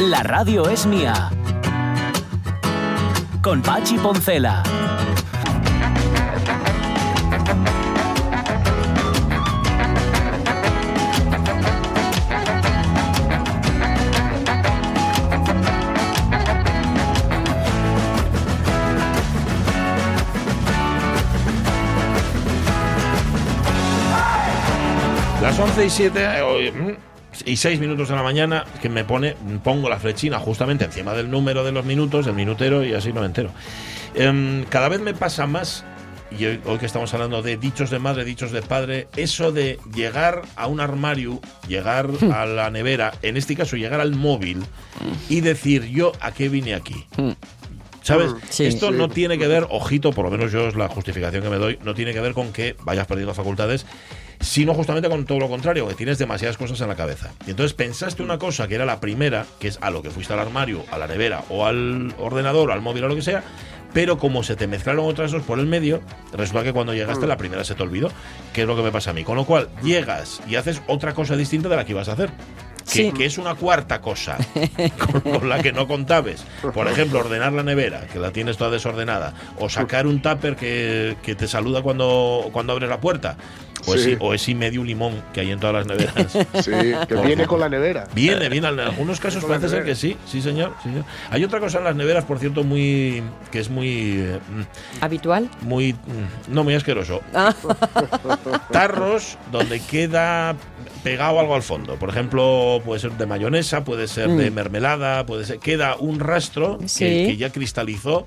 La radio es mía. Con Pachi Poncela. Las 11 y 7 eh, y 6 minutos de la mañana que me pone, pongo la flechina justamente encima del número de los minutos, el minutero y así me entero. Em, cada vez me pasa más, y hoy, hoy que estamos hablando de dichos de madre, dichos de padre, eso de llegar a un armario, llegar a la nevera, en este caso llegar al móvil y decir yo a qué vine aquí. ¿Sabes? Sí. Esto Sí. no tiene que ver, ojito, por lo menos yo es la justificación que me doy, no tiene que ver con que vayas perdiendo facultades, sino justamente con todo lo contrario, que tienes demasiadas cosas en la cabeza. Y entonces pensaste una cosa que era la primera, que es a lo que fuiste al armario, a la nevera o al ordenador, al móvil o lo que sea, pero como se te mezclaron otras dos por el medio, resulta que cuando llegaste la primera se te olvidó, que es lo que me pasa a mí. Con lo cual, llegas y haces otra cosa distinta de la que ibas a hacer. Que, Sí. que es una cuarta cosa con, con la que no contabas. Por ejemplo, ordenar la nevera, que la tienes toda desordenada. O sacar un tupper que, que te saluda cuando, cuando abres la puerta. O, Sí. ese, o ese medio limón que hay en todas las neveras. Sí, que viene con la nevera. Viene, viene. En algunos casos parece ser que sí, sí señor, sí, señor. Hay otra cosa en las neveras, por cierto, muy que es muy eh, ¿Habitual? muy mm, no muy asqueroso. Ah. Tarros donde queda pegado algo al fondo. Por ejemplo, puede ser de mayonesa, puede ser de mermelada, puede ser queda un rastro que- Sí. que, ya cristalizó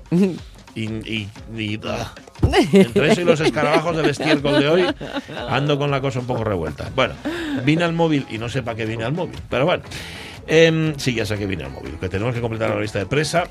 y, y- y- ah. entre eso y los escarabajos del estiércol de hoy ando con la cosa un poco revuelta. Bueno, vine al móvil y no sé para qué vine al móvil, pero bueno. Em, sí, ya sé que vine al móvil, que tenemos que completar la lista de presa.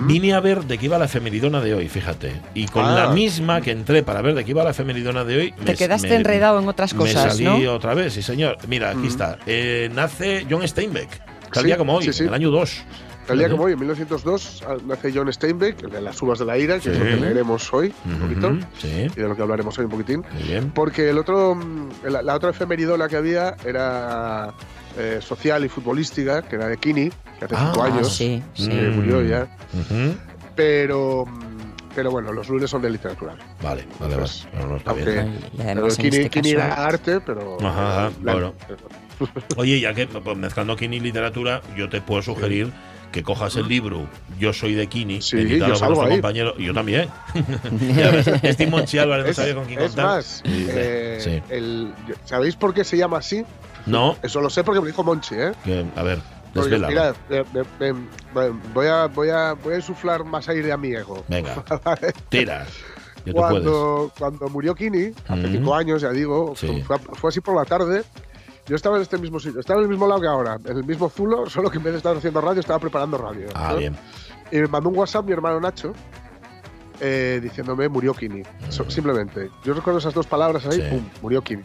Vine a ver de qué iba la femenidona de hoy, fíjate. Y con Ah. la misma que entré para ver de qué iba la femenidona de hoy. Te quedaste enredado en otras cosas, Me salí ¿no? otra vez, sí, señor. Mira, aquí está. Eh, nace John Steinbeck. Tal Sí, día como hoy, sí, sí. en el año 2. El día como hoy, en 1902, ah, nace John Steinbeck, el de las uvas de la ira, que es lo que leeremos hoy un poquito, Sí, y de lo que hablaremos hoy un poquitín. bien. Porque el otro, mm, la, la otra efemeridona que había era eh, social y futbolística, que era de Kini, que hace Ah, cinco años, sí, sí. que murió ya. Pero, mm, pero bueno, los lunes son de literatura. Vale, vale, vale. Pues, No, no, está aunque- bien. Pero Kini, este Kini caso- era arte, pero. Ajá, ajá, la- bueno. Oye, ya que pues, mezclando Kini y literatura, yo te puedo sugerir que cojas el libro Yo soy de Kini, Sí, yo salgo ahí. compañero, yo también. Steve Monchi Álvarez no sabía con quién es contar. más, eh, sí. el- ¿sabéis por qué se llama así? No, Eso lo sé porque me dijo Monchi, ¿eh? que, a ver, Porque, mira, eh, eh, bueno, voy, a, voy, a, voy a insuflar más aire a mi ego. Venga, tira. Tú puedes. Cuando, cuando murió Kini, hace Mm. cinco años, ya digo, Sí. fue, fue así por la tarde. Yo estaba en este mismo sitio, estaba en el mismo lado que ahora, en el mismo zulo, solo que en vez de estar haciendo radio, estaba preparando radio. Ah, ¿no? bien. Y me mandó un WhatsApp mi hermano Nacho eh, diciéndome murió Kini. So- simplemente. Yo recuerdo esas dos palabras ahí, Mm. Sí. pum, murió Kini.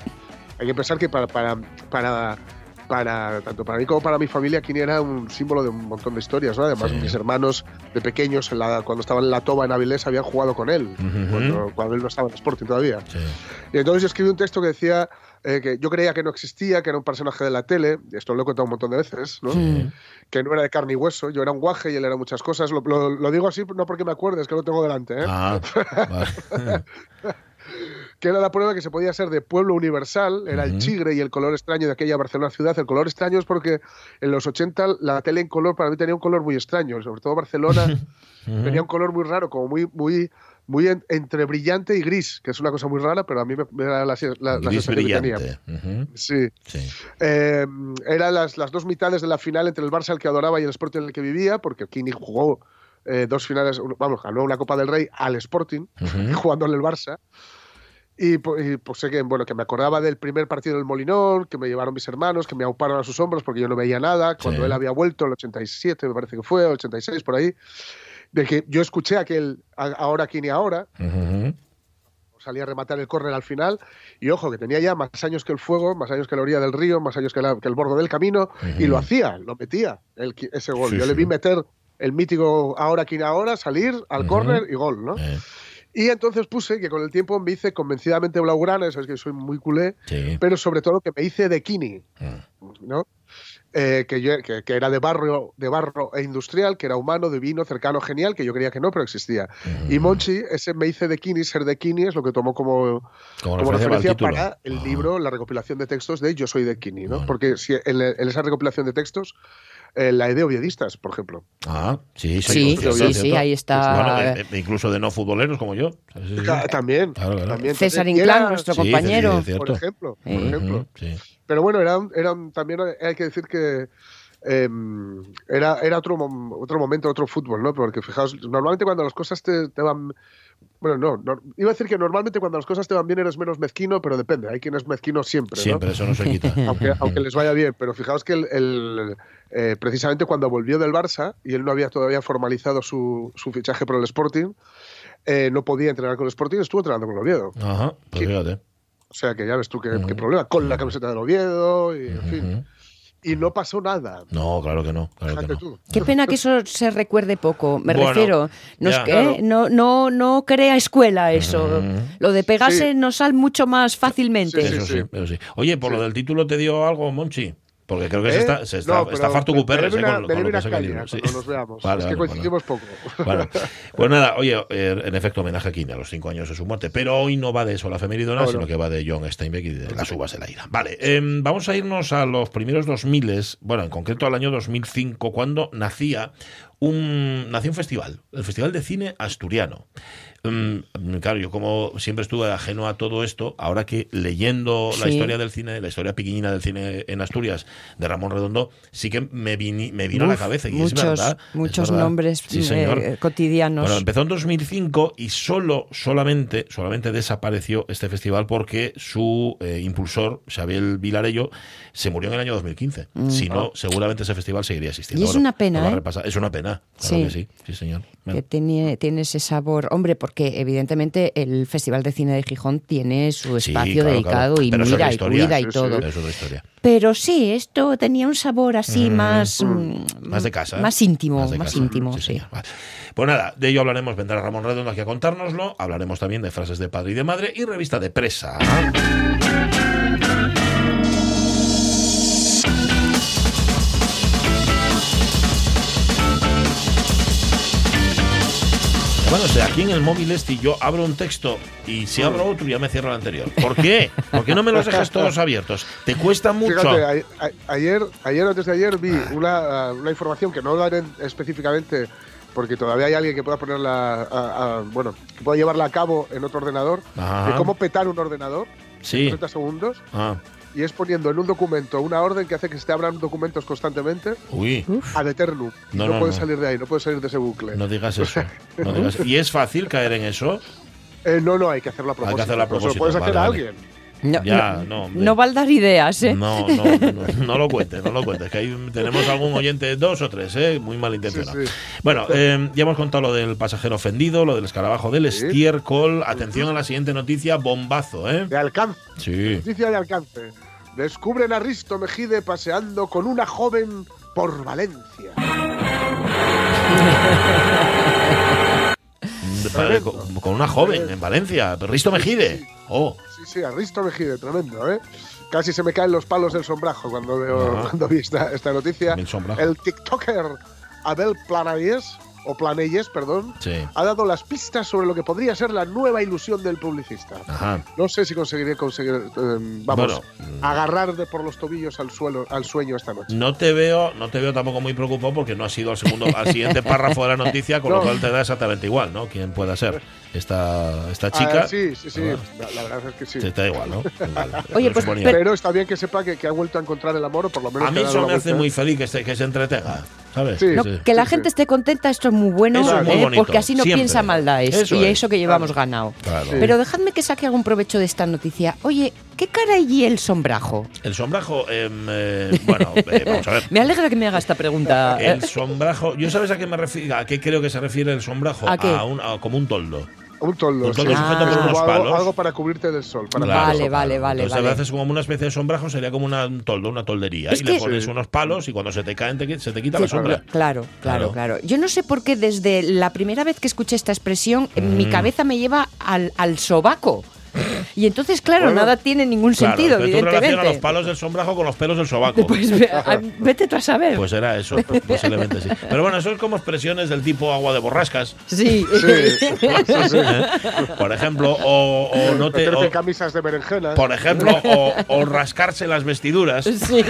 Hay que pensar que para, para, para, para tanto para mí como para mi familia, Kini era un símbolo de un montón de historias, ¿no? Además, Sí. mis hermanos de pequeños, en la- cuando estaban en la toba en Avilés, habían jugado con él, Ujú. cuando, cuando él no estaba en Sporting todavía. Sí. Y entonces yo escribí un texto que decía eh, que yo creía que no existía, que era un personaje de la tele, esto lo he contado un montón de veces, ¿no? Mm. que no era de carne y hueso, yo era un guaje y él era muchas cosas. Lo, lo- lo digo así no porque me acuerde, es que lo tengo delante, ¿eh? Ah, vale. que era la prueba que se podía ser de pueblo universal, era el Ujú. chigre y el color extraño de aquella Barcelona ciudad. El color extraño es porque en los 80 la tele en color para mí tenía un color muy extraño, sobre todo Barcelona tenía un color muy raro, como muy muy muy en- entre brillante y gris, que es una cosa muy rara, pero a mí me, me era la, la, la sensación que tenía. brillante. Ujú. Sí. Sí. Eh, eran las, las dos mitades de la final entre el Barça al que adoraba y el Sporting el que vivía, porque Kini jugó eh, dos finales, vamos, ganó una Copa del Rey al Sporting, Ujú. jugando en el Barça. Y, y, pues sé que, bueno, que me acordaba del primer partido del Molinón, que me llevaron mis hermanos, que me auparon a sus hombros porque yo no veía nada, cuando Sí. él había vuelto, el 87 me parece que fue, el 86 por ahí, de que yo escuché aquel ahora Kini ahora, Ujú. salía a rematar el córner al final y ojo que tenía ya más años que el fuego, más años que la orilla del río, más años que, la- que el borde del camino y lo hacía, lo metía el ese gol. Sí, Yo le vi meter el mítico ahora quien ahora salir al Ujú. córner y gol, ¿no? Eh, Y entonces puse que con el tiempo me hice convencidamente blaugrana, eso es que soy muy culé, sí. pero sobre todo que me hice de Kini, Mm. ¿no? Eh, que, yo, que, que era de barrio, de barro e industrial, que era humano, divino, cercano, genial, que yo creía que no, pero existía. Y Monchi, ese me hice de Kini, ser de Kini, es lo que tomó como, Como como referencia para el para el título. Ah. libro, la recopilación de textos de Yo soy de Kini, ¿no? Bueno. Porque si en, en esa recopilación de textos, eh, la he de Oviedistas, por ejemplo. Ah, sí, sí. Sí, sí, sí, ahí está. Bueno, de- de- incluso de no futboleros como yo. Sí, sí, sí. Ca- También, Claro, claro. también. César Inclán, nuestro compañero. por ejemplo, por Eh. ejemplo. Pero bueno, era, un- era un- también hay que decir que eh, era, era otro, otro momento, otro fútbol, ¿no? Porque fijaos, normalmente cuando las cosas te, te van... Bueno, no, no, iba a decir que normalmente cuando las cosas te van bien eres menos mezquino, pero depende, hay quien es mezquino siempre, ¿no? Siempre, eso no se quita. Aunque, aunque les vaya bien, pero fijaos que el, el, eh, precisamente cuando volvió del Barça y él no había todavía formalizado su, su fichaje por el Sporting, eh, no podía entrenar con el Sporting, estuvo entrenando con el Oviedo. Ajá, pues fíjate. O sea que ya ves tú qué problema, con la camiseta del Oviedo y en fin. Y no pasó nada. No, claro que no. Claro que no. Qué pena que eso se recuerde poco. Me Bueno, refiero, nos ya. que- Claro. no, no, no crea escuela eso. Lo de pegarse Sí. nos sale mucho más fácilmente. Sí, sí, Eso sí, sí. eso sí. Oye, por Sí. lo del título te dio algo, Monchi. Porque creo que se ¿Eh? está, se está, No, está pero farto una- con, con lo que saca el libro. sí. nos veamos. Vale, es vale, que coincidimos poco. Bueno, pues nada, oye, eh, en efecto, homenaje a Kine a los cinco años de su muerte. Pero hoy no va de eso la femeridona, No, sino no. que va de John Steinbeck y de las uvas de la ira. Vale, em, vamos a irnos a los primeros 2000, bueno, en concreto al año 2005, cuando nacía un, nació un festival, el Festival de Cine Asturiano. Mm, claro, yo como siempre estuve ajeno a todo esto, ahora que leyendo la historia del cine, la historia pequeñina del cine en Asturias de Ramón Redondo, sí que me, vini- me vino a la cabeza. Y muchos es verdad. es muchos verdad. nombres Sí, eh, cotidianos. Bueno, empezó en 2005 y solo, solamente, solamente desapareció este festival porque su eh, impulsor, Xavier Vilarello, se murió en el año 2015. Si no, seguramente ese festival seguiría existiendo. Mm. Y es una pena, ¿eh? Es una pena, claro Sí. que sí, sí, señor. que tiene, tiene ese sabor. Hombre, porque evidentemente el Festival de Cine de Gijón tiene su Sí, espacio claro, dedicado claro. y Pero mira y cuida y Sí, sí. todo. Es otra historia. Pero sí, esto tenía un sabor así Mm, más, mm. mm, Más de casa. ¿eh? Más íntimo, más, casa. íntimo, sí. señor. Vale. Pues nada, de ello hablaremos. Vendrá Ramón Redondo aquí a contárnoslo. Hablaremos también de frases de padre y de madre y revista de presa. Bueno, o sea, aquí en el móvil este yo abro un texto y si abro otro ya me cierro el anterior. ¿Por qué? ¿Por qué no me los dejas todos abiertos? ¿Te cuesta mucho? Fíjate, a- a- ayer, ayer o antes de ayer vi Ah. una, una información que no daré específicamente porque todavía hay alguien que pueda ponerla, a- a- bueno, que pueda llevarla a cabo en otro ordenador, Ajá. de cómo petar un ordenador Sí. en 30 segundos Ah, y es poniendo en un documento una orden que hace que se te abran documentos constantemente uy. ad eternum. No, no, no, puedes no. salir de ahí, no puedes salir de ese bucle. No digas eso. no digas- ¿Y es fácil caer en eso? Eh, no, no, hay que hacerlo a Hay que propósito. hacerlo a O sea, propósito, puedes hacer a vale. alguien. No, Ya, no, no, no va a dar ideas, ¿eh? No, no, no, no lo cuentes, no lo cuentes, que ahí tenemos algún oyente, dos o tres, ¿eh? muy malintencionado. Sí, sí. Bueno, eh, ya hemos contado lo del pasajero ofendido, lo del escarabajo del Sí. estiércol. Atención a la siguiente noticia, bombazo, ¿eh? De alcance. Sí. Noticia de alcance. Descubren a Risto Mejide paseando con una joven por Valencia. Con, con una joven en Valencia, Risto Mejide. Oh, Sí, sí, a Risto Mejide, tremendo, ¿eh? Casi se me caen los palos del sombrajo cuando, veo, Ajá. cuando vi esta, esta noticia. El TikToker Abel Planayes, o Planelles, perdón, sí. ha dado las pistas sobre lo que podría ser la nueva ilusión del publicista. Ajá. No sé si conseguiré conseguir, eh, vamos, Bueno, mm. agarrar de por los tobillos al suelo, al sueño esta noche. No te veo, no te veo tampoco muy preocupado porque no ha sido al segundo, al siguiente párrafo de la noticia, con lo No. cual te da exactamente igual, ¿no? Quién pueda ser esta, esta Ah, chica. sí, sí, sí, Ah. la, la verdad es que sí. Te da igual, ¿no? Vale, Oye, pero pues, pero- Pero está bien que sepa que, que ha vuelto a encontrar el amor, o por lo menos a mí eso me hace muy feliz que se, que se entretenga, ¿sabes? Sí. No, Sí. que la sí, gente sí. esté contenta, esto es muy bueno, Eso es muy ¿eh? porque así no siempre. piensa maldades. Eso y es. eso que llevamos ganado. Claro. Sí. Pero dejadme que saque algún provecho de esta noticia. Oye, ¿qué cara allí el sombrajo? El sombrajo, em, eh, bueno, eh, vamos a ver. Me alegra que me haga esta pregunta. El sombrajo, ¿yo sabes a qué me refiero? ¿A qué creo que se refiere el sombrajo? ¿A qué? un, a- como un toldo. Un toldo. Un toldo sí. sujeto por Como unos algo, palos. algo para cubrirte del sol. Para Claro. Vale, vale, vale, Entonces vale. a veces como una especie de sombrajo sería como una, un toldo, una toldería. Es y que- le pones Sí. unos palos y cuando se te caen te se te quita Sí, la sombra. Claro, Claro. claro, claro. Yo no sé por qué desde la primera vez que escuché esta expresión, en mi Mm. cabeza me lleva al, al sobaco. Y entonces, claro, Bueno, nada tiene ningún Claro, sentido, que tú relacionas los evidentemente. palos del sombrajo con los pelos del sobaco. Pues vete tú a saber. Pues era eso, posiblemente sí. Pero bueno, eso es como expresiones del tipo agua de borrascas, sí. ¿eh? por ejemplo, o, o no te, o- camisas de berenjena. por ejemplo, o, o rascarse las vestiduras. Sí.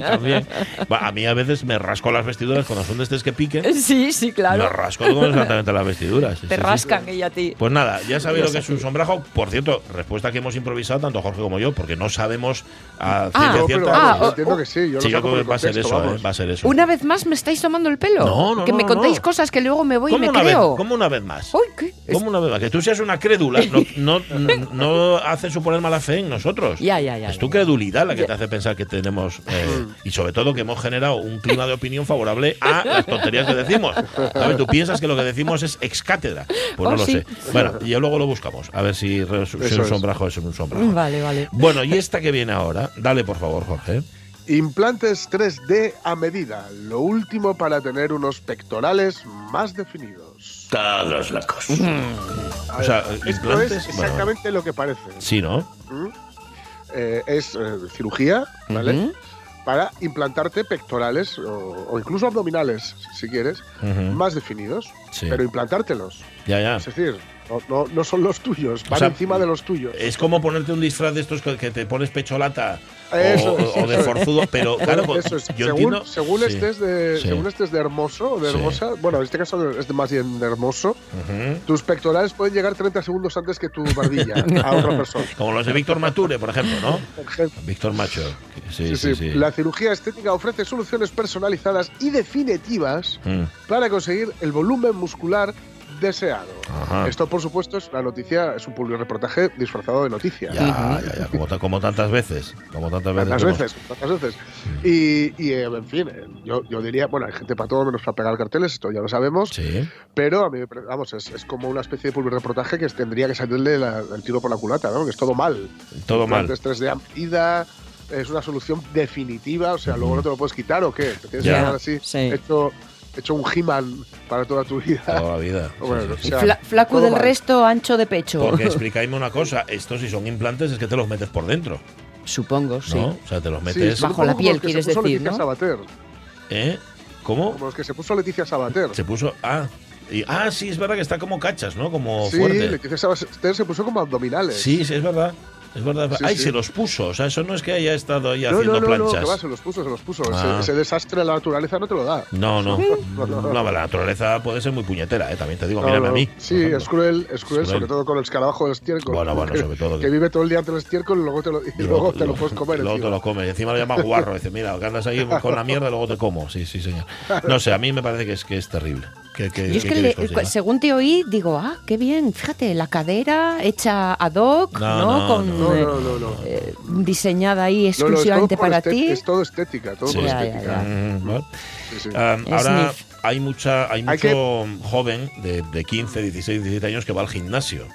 También. A mí a veces me rasco las vestiduras cuando son de estos que piquen. sí, sí, Me claro. rasco exactamente las vestiduras. Te sí, sí. rascan ella a ti. Pues nada, ya sabéis lo que es un sombrajo. Por cierto, respuesta que hemos improvisado tanto Jorge como yo, porque no sabemos a Ah, ciencia No, pero cierta. Ah, entiendo que sí. Yo Sí, lo yo saco creo por que el va a ser contexto, eso, ¿eh? va a ser eso. Una vez más me estáis tomando el pelo. No, no, que me no. cosas que luego me voy y ¿Cómo me una, vez, creo. ¿Cómo una vez más? Uy, ¿qué? ¿Cómo una vez más? Que tú seas una crédula no, no, no, no hace suponer mala fe en nosotros. Ya, ya, ya, Es tu credulidad la que Ya. te hace pensar que tenemos. eh, y sobre todo que hemos generado un clima de opinión favorable a las tonterías que decimos. ¿Sabes? Tú piensas que lo que decimos es ex cátedra. Pues Oh, no lo sí. sé. Bueno, y ya luego lo buscamos. A ver si, Eso un es. sombrajo es un sombrajo. Vale, vale. Bueno, y esta que viene ahora, dale por favor, Jorge. Implantes 3D a medida. Lo último para tener unos pectorales más definidos. Todos locos. O sea, Esto es bueno. exactamente lo que parece. Sí, ¿no? ¿Mm? Eh, es eh, cirugía, ¿vale? Para implantarte pectorales o, o incluso abdominales, si quieres, más definidos. Sí. Pero implantártelos. Ya, ya. Es decir, no, no- no son los tuyos, van sea, encima de los tuyos. Es como ponerte un disfraz de estos que te pones pecholata o, Eso es, o- o de eso es. forzudo, pero claro, pues, Eso es. yo según, entiendo. según, Sí. estés de, Sí. según estés de hermoso o de Sí. hermosa, bueno, en este caso es de más bien de hermoso, Ujú. tus pectorales pueden llegar 30 segundos antes que tu barbilla a otra persona. Como los de Víctor Mature, por ejemplo, ¿no? Víctor Macho. Sí. sí. La cirugía estética ofrece soluciones personalizadas y definitivas Mm. para conseguir el volumen muscular deseado. Ajá. Esto, por supuesto, es una noticia, es un public reportaje disfrazado de noticia. Ya, ya, ya, como, como tantas veces. Como tantas veces. Tantas hemos- veces, tantas veces. Y, y, eh, en fin, eh, yo, yo diría, bueno, hay gente para todo menos para pegar carteles, esto ya lo sabemos, Sí. pero a mí, vamos, es, es como una especie de public reportaje que tendría que salirle la- el tiro por la culata, ¿no? Que es todo mal. Todo mal. Implantes 3D a medida, es una solución definitiva, o sea, luego no te lo puedes quitar o qué, te tienes que así, Sí. hecho, hecho un He-Man para toda tu vida. Toda la vida. Sí, Bueno, sí, sí. o sea, Fla- flaco del mal. resto, ancho de pecho. Porque explicadme una cosa, estos si son implantes es que te los metes por dentro, Supongo, sí. ¿no? O sea, te los Sí, metes. un Bajo la piel, como los que quieres se puso decir, Leticia ¿no? Sabater, ¿Eh? ¿Cómo? como los que se puso Leticia Sabater. Se puso. Ah. Y, ah, sí, es verdad que está como cachas, ¿no? Como Sí, fuerte. Leticia Sabater se puso como abdominales. Sí, sí, es verdad. Es verdad. Sí, Ay, sí. se los puso. O sea, eso no es que haya estado ahí No, haciendo no, no, no, planchas. va, se los puso, se los puso. Ah. Ese, ese desastre de la naturaleza no te lo da. No, no. No, no, no. No, la naturaleza puede ser muy puñetera, ¿eh? también te digo, No, mírame no. a mí. Sí, es cruel, es cruel, sobre todo con el escarabajo del estiércol. Bueno, bueno, que, sobre todo que- Que vive todo el día ante el estiércol y luego te lo, y luego te lo, puedes comer. Luego te encima. lo comes. Encima lo llamas guarro. Dice, mira, que andas ahí con la mierda y luego te como. Sí, sí, señor. No sé, a mí me parece que es, que es terrible. ¿Qué, qué, Yo es qué que le- diga? según te oí, digo, ah, qué bien, fíjate, la cadera hecha ad hoc, No, ¿no? no, Con, No, eh, no, no, no. eh, diseñada ahí No, no, es todo exclusivamente para ti. Es todo estética, todo Sí. por Ya, ya, estética. ya. ¿vale? Sí, sí. Ahora hay mucha hay Hay mucho joven de, de 15, 16, 17 años que va al gimnasio.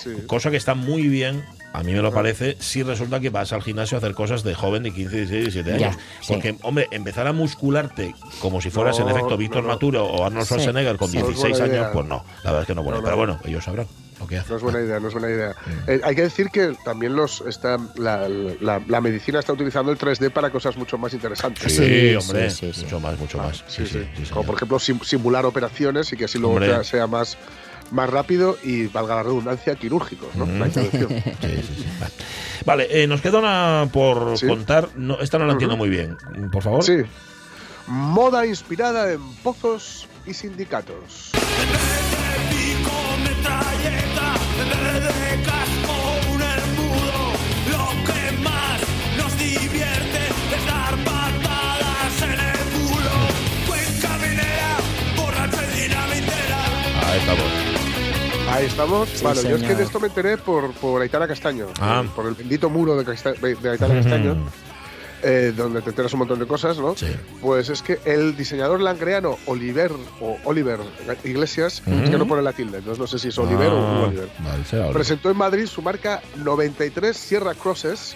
Sí. Cosa que está muy bien, a mí me lo parece, si resulta que vas al gimnasio a hacer cosas de joven de 15, 16, 17 Ya, años. sí. Porque, hombre, empezar a muscularte como si fueras en efecto Víctor no, no. Maturo o Arnold Sí. Schwarzenegger con No es 16 buena años, idea. pues no, la verdad es que no no. Pero bueno, ellos sabrán lo que hacen. No es buena idea, no es buena idea. Mm. Eh, hay que decir que también los está, la, la- la medicina está utilizando el 3D para cosas mucho más interesantes. Sí, Sí, hombre, sí, sí, sí. mucho más, mucho más. Sí, sí. sí, Como señor. por ejemplo sim- simular operaciones y que así luego sea más, más rápido y valga la redundancia quirúrgicos, ¿no? Mm. La intervención. Sí, sí, sí. Vale, Vale, eh, nos queda una por Sí. contar. No, esta no la entiendo muy bien. Por favor. Sí. Moda inspirada en pozos y sindicatos. Lo que más nos divierte es dar patadas en el culo. Cuenca minera, borracho y dinamitera. Ahí estamos. Ahí estamos. Sí, bueno, yo es que de esto me enteré por, por Aitana Castaño, Ah. por el bendito muro de, Casta- de Aitana Castaño, eh, donde te enteras un montón de cosas, ¿no? Sí. Pues es que el diseñador langreano Oliver o Oliver Iglesias, es que no pone la tilde, entonces no sé si es Oliver o Ah, Oliver. Vale, será Oliver. Presentó en Madrid su marca 93 Sierra Crosses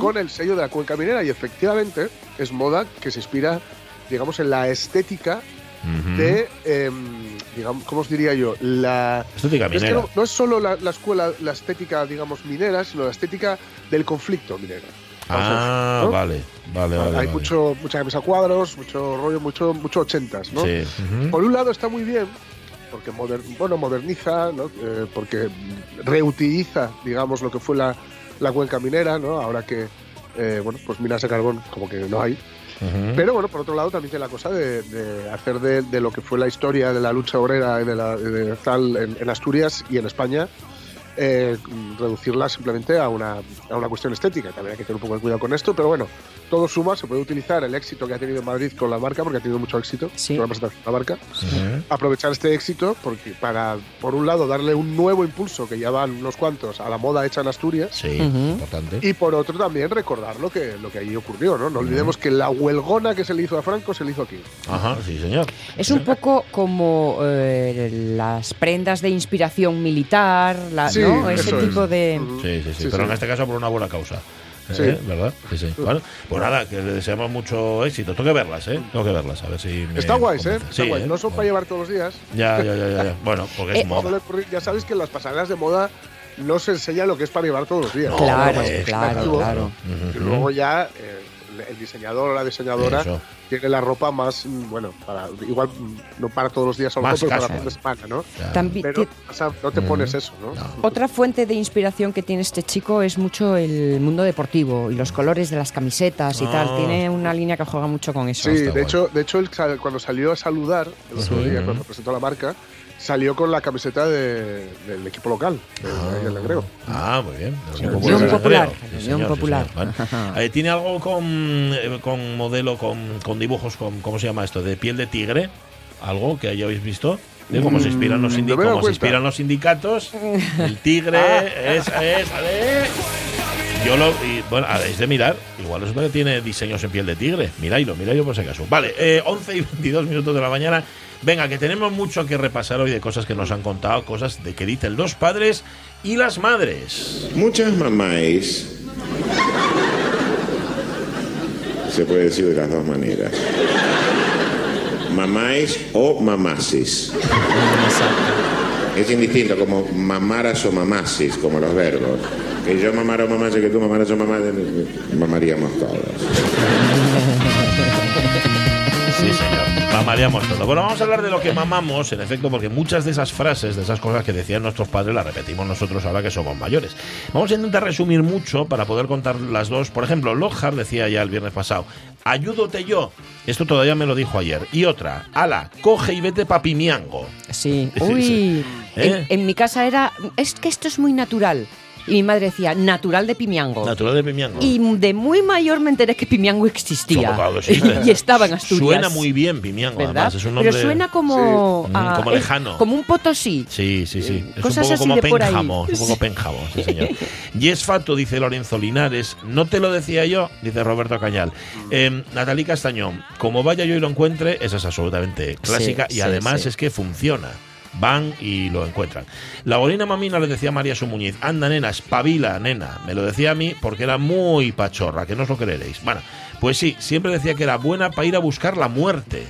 con el sello de la cuenca minera y efectivamente es moda que se inspira, digamos, en la estética De, em, digamos, ¿cómo os diría yo? La Estética es que minera. no, no es solo la, la escuela, la estética, digamos, minera, sino la estética del conflicto minero. Ah, ¿no? vale, vale, vale. Hay vale. mucho, mucha camisa cuadros, mucho rollo, mucho, mucho ochentas, ¿no? Sí. Por un lado está muy bien, porque moder- bueno, moderniza, ¿no? Eh, porque reutiliza, digamos, lo que fue la, la cuenca minera, ¿no? Ahora que, eh, bueno, pues minas de carbón como que no hay. Pero bueno, por otro lado también tiene la cosa de, hacer de, lo que fue la historia de la lucha obrera en, en Asturias y en España, eh, reducirla simplemente a una, a una cuestión estética. También hay que tener un poco de cuidado con esto, pero bueno, todo suma, se puede utilizar el éxito que ha tenido Madrid con la marca, porque ha tenido mucho éxito Sí. con la presentación de la marca, aprovechar este éxito porque para, por un lado, darle un nuevo impulso, que ya van unos cuantos, a la moda hecha en Asturias, Sí, importante. y por otro también recordar lo que, lo que allí ocurrió, ¿no? No olvidemos que la huelgona que se le hizo a Franco se le hizo aquí. Ajá, sí, señor. Es un poco como eh, las prendas de inspiración militar, la- Sí, ¿no? Ese eso es. tipo de... Sí, sí, sí, Sí, pero sí. en este caso por una buena causa. Sí. ¿Eh? ¿Verdad? Sí, sí. Bueno, pues nada, que le deseamos mucho éxito. Tengo que verlas, ¿eh? Tengo que verlas, a ver si me Está guays, ¿eh? Está Sí, guay. ¿eh? No son para llevar todos los días. Ya, ya, ya, ya, ya. Bueno, porque es Eh, moda. Ya sabéis que en las pasarelas de moda no se enseña lo que es para llevar todos los días. Claro, pues, claro, claro. Y luego ya eh, el diseñador o la diseñadora Eso. tiene la ropa más, mm, bueno, para, igual mm, no para todos los días a lo Más mejor, pero para fin de semana, ¿no? También Pero ti- o sea, no te pones eso, ¿no? No. Otra fuente de inspiración que tiene este chico es mucho el mundo deportivo y los colores de las camisetas y Ah. tal. Tiene una línea que juega mucho con eso. Sí, está de guay. hecho, de hecho él cuando salió a saludar, el otro Sí. día, cuando presentó la marca, salió con la camiseta de- del equipo local, de, del. Ah, muy bien. Unión Popular, Unión señor, sí, Popular. señor. Bueno. Eh, ¿Tiene algo con, eh, con modelo, con, con dibujos, con, ¿cómo se llama esto? ¿De piel de tigre? ¿Algo que hayáis visto? ¿De cómo se inspiran los, Mm, sindi- cómo se inspiran los sindicatos? El tigre, Ah. esa es, eh. Yo lo. Y, bueno, habéis de mirar. Igual resulta que tiene diseños en piel de tigre. Miradlo, miradlo por si acaso. Vale, eh, 11 y 22 minutos de la mañana. Venga, que tenemos mucho que repasar hoy de cosas que nos han contado, cosas de que dicen los padres y las madres. Muchas mamás, se puede decir de las dos maneras, mamás o mamasis. Es indistinto como mamaras o mamasis, como los verbos. Que yo mamara o mamase, que tú mamaras o mamases, mamaríamos todos. Sí, señor. Mamaríamos todo. Bueno, vamos a hablar de lo que mamamos, en efecto, porque muchas de esas frases, de esas cosas que decían nuestros padres, las repetimos nosotros ahora que somos mayores. Vamos a intentar resumir mucho para poder contar las dos. Por ejemplo, Lockhart decía ya el viernes pasado, ayúdote yo. Esto todavía me lo dijo ayer. Y otra, ala, coge y vete pa' Pimiango. Sí. Sí, Uy. sí. ¿Eh? En, en mi casa era. Es que esto es muy natural. Y mi madre decía, natural de Pimiango. Natural de Pimiango. Y de muy mayor me enteré que Pimiango existía. Claro y estaba en Asturias. Suena muy bien Pimiango, ¿verdad? además. Es un nombre... Pero suena como. Sí. a- Mm, como es lejano. Como un potosí. Sí, sí, sí. Es Cosas un poco así como de por ahí. Pénjamo. Es un poco Pénjamo, sí, señor. Y es fato, dice Lorenzo Linares. No te lo decía yo, dice Roberto Cañal. Eh, Natalí Castañón, como vaya yo y lo encuentre, esa es absolutamente clásica y sí, además sí. es que funciona. Van y lo encuentran. La bolina mamina le decía a María Sumuñiz, anda nena, espabila, nena. Me lo decía a mí porque era muy pachorra, que no os lo creeréis. Bueno, pues sí, siempre decía que era buena para ir a buscar la muerte.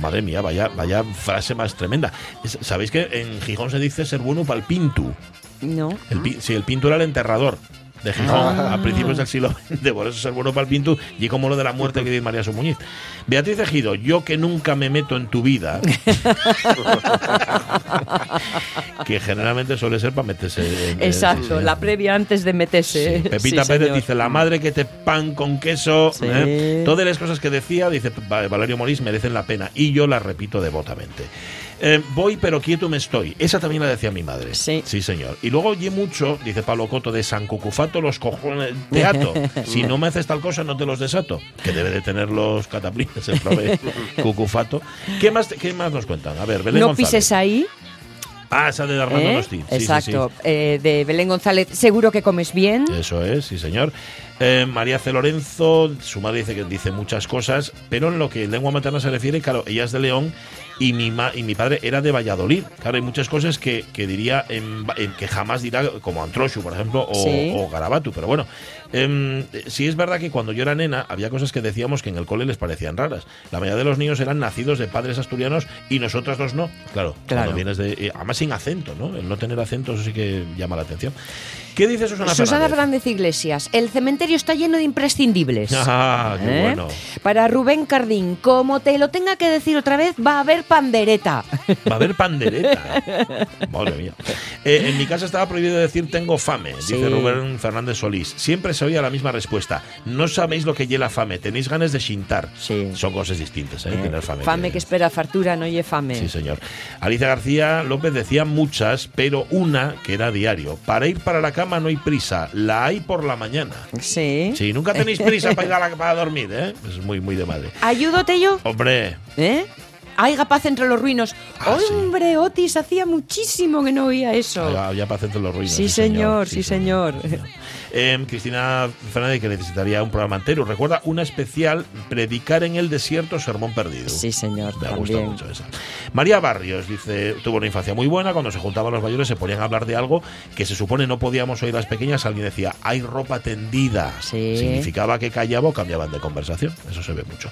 Madre mía, vaya, vaya frase más tremenda. ¿Sabéis que en Gijón se dice ser bueno para el pintu? No. El, sí, el pintu era el enterrador de Gijón a principios del siglo XX, por eso ser bueno para el pintu y como lo de la muerte que dice María Sumuñiz. Beatriz Ejido, yo que nunca me meto en tu vida, que generalmente suele ser para meterse en... Exacto, la previa antes de meterse. Sí, Pepita Sí, Pérez señor. dice, la madre que te pan con queso. Sí. ¿eh? Todas las cosas que decía, dice Va- Valerio Morís, merecen la pena. Y yo las repito devotamente. Eh, voy pero quieto me estoy. Esa también la decía mi madre. Sí. Sí, señor. Y luego oye mucho, dice Pablo Coto, de San Cucufato los cojones teatro. si no me haces tal cosa, no te los desato. Que debe de tener los cataplines el prove Cucufato. ¿Qué más, ¿Qué más nos cuentan? A ver, Belén No González. pises ahí. Ah, esa de Armando ¿eh? Nosti. Sí, sí, sí. Exacto. Eh, de Belén González, seguro que comes bien. Eso es, sí, señor. Eh, María C. Lorenzo, su madre dice que dice muchas cosas, pero en lo que lengua materna se refiere, claro, ella es de León y mi, ma- y mi padre era de Valladolid. Claro, hay muchas cosas que, que diría en, en- que jamás dirá, como Antroshu, por ejemplo, o, Sí. o Garabatu, pero bueno. em, sí es verdad que cuando yo era nena había cosas que decíamos que en el cole les parecían raras. La mayoría de los niños eran nacidos de padres asturianos y nosotras dos no. Claro, Claro. cuando vienes de... eh, además sin acento, ¿no? El no tener acento, eso sí que llama la atención. ¿Qué dice Susana, Susana Fernández? Fernández Iglesias, el cementerio está lleno de imprescindibles. Ah, qué ¿Eh? bueno. Para Rubén Cardín, como te lo tenga que decir otra vez, va a haber pandereta. Va a haber pandereta. Madre mía. Eh, en mi casa estaba prohibido decir tengo fame, Sí. dice Rubén Fernández Solís. Siempre se oía la misma respuesta. No sabéis lo que lleva fame, tenéis ganas de chintar. Sí. Son cosas distintas, ¿eh? Eh, Tener fame. Fame que espera fartura, no oye fame. Sí, señor. Alicia García López decía muchas, pero una que era diario. Para ir para la cama no hay prisa, la hay por la mañana. Sí. Sí, nunca tenéis prisa para ir a la para dormir, ¿eh? Es muy, muy de madre. Ayúdote yo, Hombre, ¿eh? Haiga paz entre los ruinos. Ah, sí. Hombre, Otis, hacía muchísimo que no oía eso. había, paz entre los ruinos. Sí, señor, sí, señor. Eh, Cristina Fernández, que necesitaría un programa entero. Recuerda una especial, Predicar en el desierto, sermón perdido. Sí, señor, Me gusta mucho esa. María Barrios dice, tuvo una infancia muy buena, cuando se juntaban los mayores se ponían a hablar de algo que se supone no podíamos oír las pequeñas, alguien decía, hay ropa tendida. Sí. Significaba que callaba o cambiaban de conversación. Eso se ve mucho.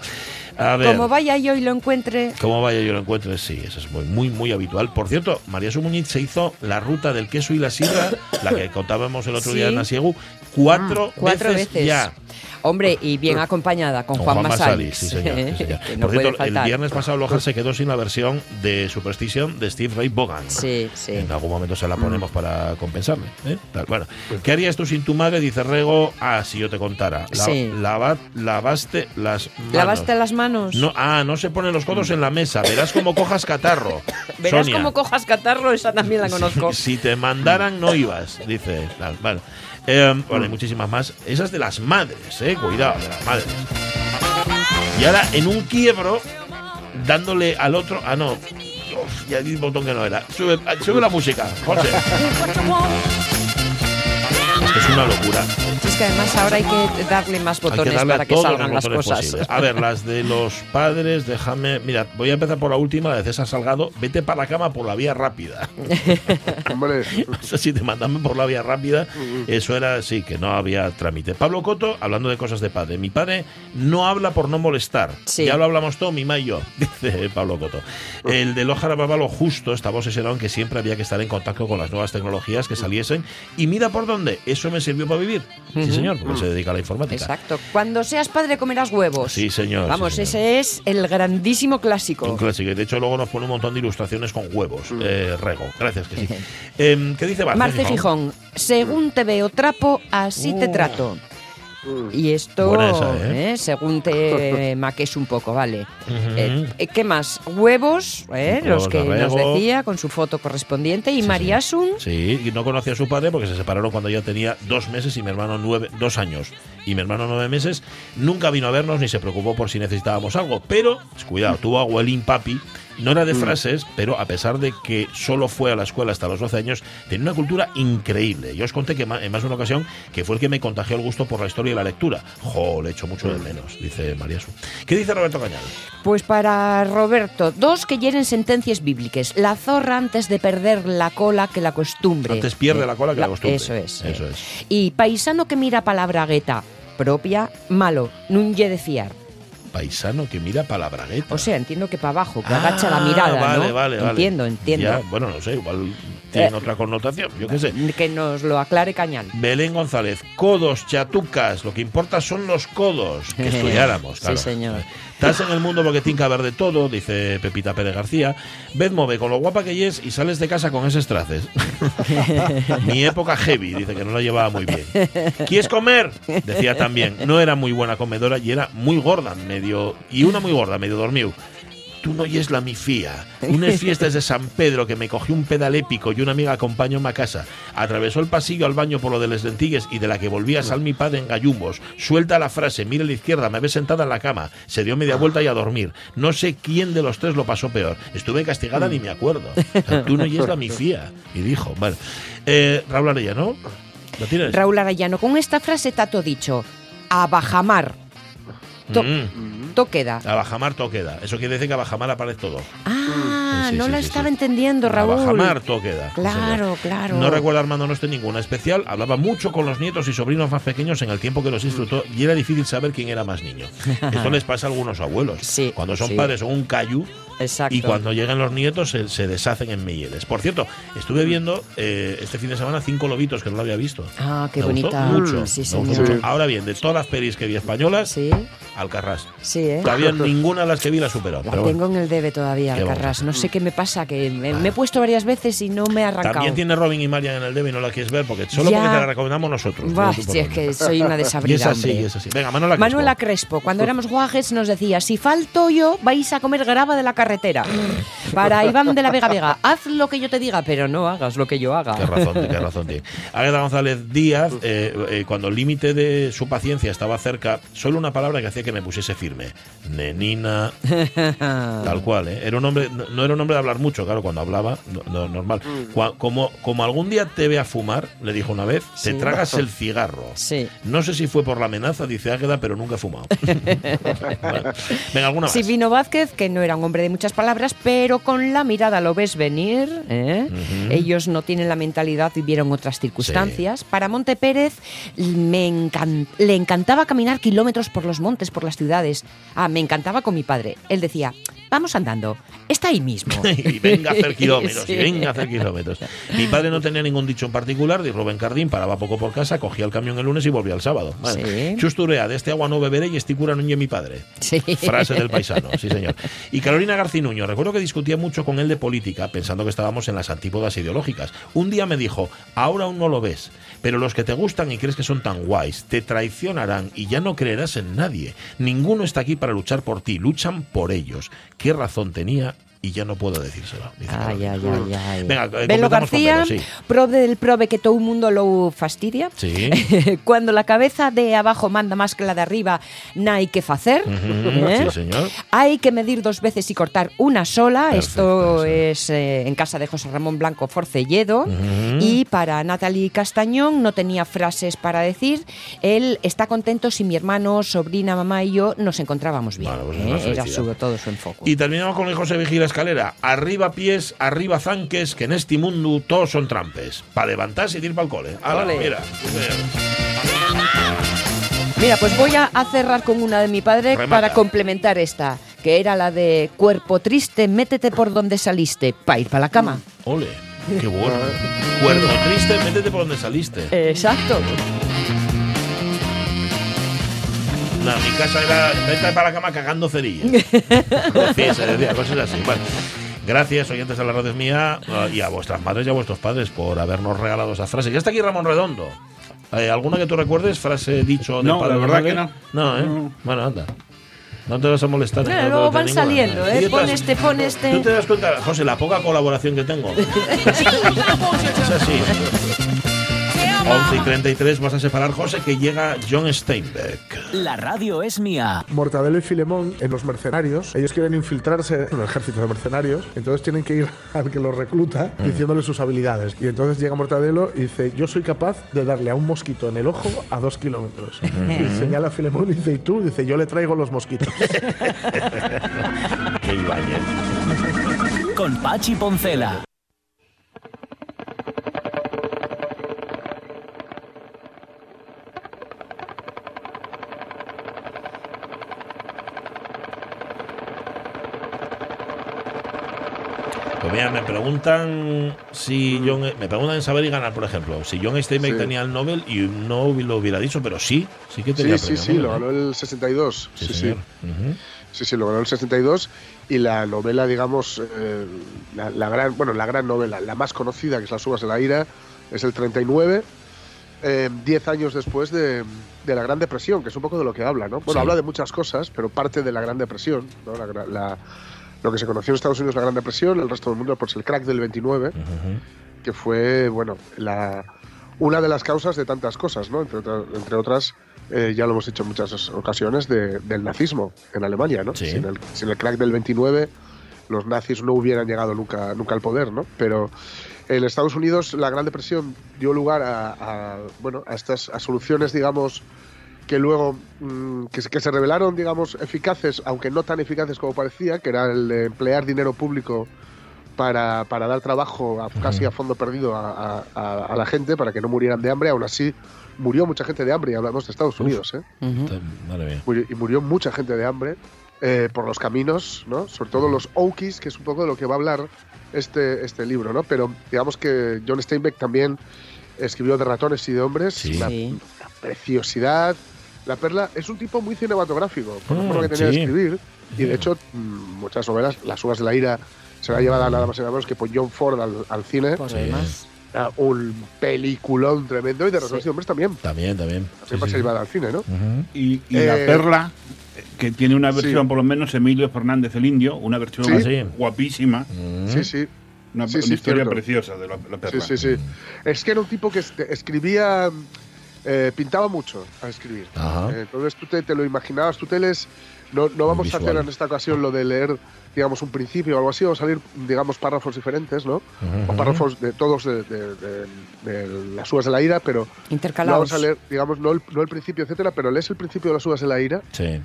A ver. Como vaya yo y lo encuentre. ¿Cómo vaya yo lo encuentre? Sí, eso es muy, muy, muy habitual. Por cierto, María Sumuñiz se hizo la ruta del queso y la sidra, la que contábamos el otro día en Asiegu, cuatro, Cuatro veces, veces. ya. Hombre, y bien acompañada con, Juan, Masalis. sí, señor. sí, señor. que no Por puede cierto, el viernes pasado Loja se quedó sin la versión de Superstition de Steve Ray Vaughan. Sí, sí. En algún momento se la ponemos para compensarle. ¿eh? Bueno, ¿qué harías tú sin tu madre? Dice Rego. Ah, si yo te contara. La- Sí. lava- lavaste las manos. ¿Lavaste las manos? No, ah, no se ponen los codos en la mesa. Verás cómo cojas catarro. Verás Sonia. cómo cojas catarro, esa también la conozco. Si, si te mandaran, no ibas, dice. Bueno, Eh, bueno, hay muchísimas más. Esas de las madres, eh. Cuidado, de las madres. Y ahora, en un quiebro, dándole al otro. Ah, no. Uf, ya di un botón que no era. Sube, sube la música, José. Es una locura. Es que además ahora hay que darle más botones darle para que salgan las cosas. posibles. A ver, las de los padres, déjame. Mira, voy a empezar por la última, la de César Salgado. Vete para la cama por la vía rápida. Hombre, No sé si te mandaban por la vía rápida, eso era sí, que no había trámite. Pablo Coto, hablando de cosas de padre. Mi padre no habla por no molestar. Sí. Ya lo hablamos todo, mi ma y yo, dice Pablo Coto. El de Loja hablaba lo justo, estaba obsesionado en que siempre había que estar en contacto con las nuevas tecnologías que saliesen. Y mira por dónde, eso me sirvió para vivir. Sí, señor, porque se dedica a la informática. Exacto. Cuando seas padre comerás huevos. Sí, señor. Vamos, sí, señor. ese es el grandísimo clásico. Un clásico. De hecho, luego nos pone un montón de ilustraciones con huevos. Eh, Rego, gracias que sí. Em, ¿Qué dice Marce, Marce Gijón, según te veo trapo, así te trato. Y esto, Buena esa, ¿eh? ¿eh? según te maques un poco, vale. Eh, eh, ¿Qué más? Huevos, los que nos decía, con su foto correspondiente. Y Sí, María sí. Sun, Sí, y no conocía a su padre porque se separaron cuando ya tenía dos meses y mi hermano nueve, dos años. Y mi hermano nueve meses nunca vino a vernos ni se preocupó por si necesitábamos algo. Pero, cuidado, tuvo abuelín papi. No era de frases, pero a pesar de que solo fue a la escuela hasta los 12 años, tenía una cultura increíble. Yo os conté que en más de una ocasión que fue el que me contagió el gusto por la historia y la lectura. Jo, le echo mucho de menos, dice María Su. ¿Qué dice Roberto Cañal? pues para Roberto, dos que hieren sentencias bíblicas. La zorra antes de perder la cola que la costumbre. Antes pierde la cola que la costumbre. Eso es. Eso eh. es. Y paisano que mira palabra gueta propia, malo, nun lle de fiar. Paisano que mira palabragueta. O sea, entiendo que para abajo, que Ah, agacha la mirada, vale, ¿no? Vale, vale. Entiendo, entiendo. Ya, bueno, no sé, igual tiene Eh, otra connotación, yo qué sé. Que nos lo aclare Cañal. Belén González, codos, chatucas, lo que importa son los codos. Que estudiáramos, Sí, claro. señor. Estás en el mundo porque tiene que haber de todo, dice Pepita Pérez García. Ved move con lo guapa que es y sales de casa con esos traces. Mi época heavy, dice que no la llevaba muy bien. ¿Quieres comer? Decía también. No era muy buena comedora y era muy gorda, medio. Y una muy gorda, medio dormido. Tú no oyes la mi fía. Unas fiestas de San Pedro que me cogió un pedal épico y una amiga acompañó a casa. Atravesó el pasillo al baño por lo de les lentigues y de la que volvía sal mi padre en gallumbos. Suelta la frase, mira a la izquierda, me ve sentada en la cama. Se dio media vuelta y a dormir. No sé quién de los tres lo pasó peor. Estuve castigada ni me acuerdo. O sea, tú no oyes la mi fía. Y dijo, bueno. Eh, Raúl Arellano, ¿Lo tienes? Raúl Arayano, con esta frase está todo dicho. A bajamar. Mm. To queda. A bajamar todo queda. Eso quiere decir que a bajamar aparece todo. Ah, Sí, no sí, la sí, estaba entendiendo, A Raúl. bajamar todo queda. sí, Claro, claro. No recuerda Armando Noste ninguna especial. Hablaba mucho con los nietos y sobrinos más pequeños en el tiempo que los disfrutó y era difícil saber quién era más niño. Esto les pasa a algunos abuelos. Sí, Cuando son padres son un cayú Exacto. y cuando llegan los nietos se, se deshacen en mieles. Por cierto, estuve viendo eh, este fin de semana cinco lobitos que no lo había visto. Ah, qué Me gustó bonita. mucho. Sí, me gustó mucho. Ahora bien, de todas las pelis que vi españolas, Sí, Alcarrás. sí, ¿eh? Todavía ninguna de las que vi la superó. La pero bueno. tengo en el debe todavía, Alcarrás. No sé qué me pasa, que me, Ah. me he puesto varias veces y no me he arrancado. También tiene Robin y Marian en el debe y no la quieres ver porque solo Ya. porque te la recomendamos nosotros. Bah, no si es que soy una Y es desabrida, así, es así. Venga, Manuela Crespo. Manuela Crespo, cuando éramos guajes nos decía, si falto yo, vais a comer grava de la carretera. Para Iván de la Vega Vega, haz lo que yo te diga, pero no hagas lo que yo haga. Qué razón, qué razón tiene. Águeda González Díaz, eh, eh, cuando el límite de su paciencia estaba cerca, solo una palabra que hacía que me pusiese firme. Nenina. Tal cual, ¿eh? Era un hombre, no, no era un hombre de hablar mucho, claro, cuando hablaba, no- no, normal. Cua- como, como algún día te vea fumar, le dijo una vez, Sí. te tragas el cigarro. Sí. No sé si fue por la amenaza, dice Águeda, pero nunca he fumado. Bueno, Venga, alguna más. Silvino Vázquez, que no era un hombre de muchas palabras, pero con la mirada lo ves venir. ¿eh? Ellos no tienen la mentalidad, vivieron otras circunstancias. Para Monte Pérez me encan- le encantaba caminar kilómetros por los montes, por las ciudades. Ah, me encantaba con mi padre. Él decía, vamos andando, está ahí mismo. y venga a hacer kilómetros, Sí. y venga a hacer kilómetros. Mi padre no tenía ningún dicho en particular, de Rubén Cardín, paraba poco por casa, cogía el camión el lunes y volvía el sábado. Sí. Chusturea, de este agua no beberé y esticura nuñe mi padre. Sí. Frase del paisano, sí señor. Y Carolina Garcinuño, recuerdo que discutía mucho con él de política, pensando que estábamos en las antípodas ideológicas. Un día me dijo, ahora aún no lo ves, pero los que te gustan y crees que son tan guays, te traicionarán y ya no creerás en nadie. Ninguno está aquí para luchar por ti, luchan por ellos. ¿Qué razón tenía? Y ya no puedo decírselo. Ay, ay, ay. Venga, Belo García, Belo, sí. prove del prove que todo el mundo lo fastidia. Sí. Cuando la cabeza de abajo manda más que la de arriba, no hay que hacer. Ujú, ¿eh? Sí, señor. Hay que medir dos veces y cortar una sola. Perfecto, Esto sí. es eh, en casa de José Ramón Blanco Forcelledo. Ujú. Y para Natalie Castañón no tenía frases para decir. Él está contento si mi hermano, sobrina, mamá y yo nos encontrábamos bien. Bueno, pues ¿eh? Era su, todo su enfoque. Y terminamos con el José Vigila Escalera. Arriba pies, arriba zanques, que en este mundo todos son trampes. Para levantarse y ir para el cole. Ala, mira. Mira, pues voy a, cerrar con una de mi padre Remata. para complementar esta, que era la de cuerpo triste, métete por donde saliste, para ir para la cama. Ole, qué bueno. Cuerpo triste, métete por donde saliste. Exacto. No, mi casa era vete para la cama cagando cerillas. sí, se decía cosas así. Bueno, gracias, oyentes de la radio mía, uh, y a vuestras madres y a vuestros padres por habernos regalado esa frase. Ya está aquí Ramón Redondo. Eh, ¿Alguna que tú recuerdes? Frase dicho de No, padre la o verdad que no. No, ¿eh? No. Bueno, anda. No te vas a molestar. ni Claro, no luego van ninguna. saliendo, ¿Y ¿eh? Pon este, pon este. ¿Tú te das cuenta, José, la poca colaboración que tengo? es así. 11 y 33 vas a separar, José, que llega John Steinbeck. La radio es mía. Mortadelo y Filemón en los mercenarios. Ellos quieren infiltrarse en el ejército de mercenarios. Entonces tienen que ir al que los recluta diciéndole sus habilidades. Y entonces llega Mortadelo y dice: Yo soy capaz de darle a un mosquito en el ojo a dos kilómetros. y señala a Filemón y dice: ¿Y tú? Dice: Yo le traigo los mosquitos. Que Ibáñez. Con Pachi Poncela. Pues mira, me preguntan si John. Me preguntan en saber y ganar, por ejemplo. Si John Steinbeck Sí. tenía el Nobel y no lo hubiera dicho, pero sí, sí que Sí, tenía sí, sí, Nobel, lo ¿eh? ganó el 62. Sí, sí. Sí, sí, lo ganó el 62 y la novela, digamos, eh, la, la gran, bueno, la gran novela, la más conocida, que es Las uvas de la ira, es el 39, eh, 10 años después de, de la Gran Depresión, que es un poco de lo que habla, ¿no? Bueno, Sí. habla de muchas cosas, pero parte de la Gran Depresión, ¿no? La la- lo que se conoció en Estados Unidos la Gran Depresión, el resto del mundo pues el crack del 29, Ujú. que fue, bueno, la, una de las causas de tantas cosas, ¿no? Entre, otra- entre otras, eh, ya lo hemos dicho en muchas ocasiones, de- del nazismo en Alemania, ¿no? Sí. Sin, el, sin el crack del 29, los nazis no hubieran llegado nunca, nunca al poder, ¿no? Pero en Estados Unidos la Gran Depresión dio lugar a, a, bueno, a estas a soluciones, digamos, que luego mm, que, se- que se revelaron, digamos, eficaces, aunque no tan eficaces como parecía, que era el de emplear dinero público para, para dar trabajo a- casi a fondo perdido a, a- a- la gente para que no murieran de hambre. Aún así, murió mucha gente de hambre, y hablamos de Estados Unidos, ¿eh? Ujú. Madre mía. Murió- y murió mucha gente de hambre eh, por los caminos, ¿no? Sobre todo los Okies, que es un poco de lo que va a hablar este, este libro, ¿no? Pero digamos que John Steinbeck también escribió de ratones y de hombres, Sí. una, una preciosidad. La Perla es un tipo muy cinematográfico, por Mm, forma que tenía sí. de escribir. Y de hecho, mm, muchas novelas, Las uvas de la ira, se la ha llevado nada más y nada menos que por John Ford al, al cine. Por Sí. lo demás. Era un peliculón tremendo y de ratones Sí. hombres también. También, también. Va a ser llevada al cine, ¿no? Y, y la Eh, perla, que tiene una sí. versión, por lo menos, Emilio Fernández el Indio, una versión Sí. Ah, sí. guapísima, Mm. Sí, sí. una, Sí, una sí, historia cierto. preciosa de la, la perla. Sí, sí, sí. Es que era un tipo que escribía, eh, pintaba mucho al escribir. Ajá. Entonces tú te, te lo imaginabas, tú te lees, no, no vamos a hacer en esta ocasión lo de leer, digamos, un principio o algo así, vamos a salir, digamos, párrafos diferentes, ¿no? O párrafos de todos de, de- de- de las uvas de la ira, pero no Intercalados. vamos a leer, digamos, no el, no el principio, etcétera, pero lees el principio de las uvas de la ira Sí.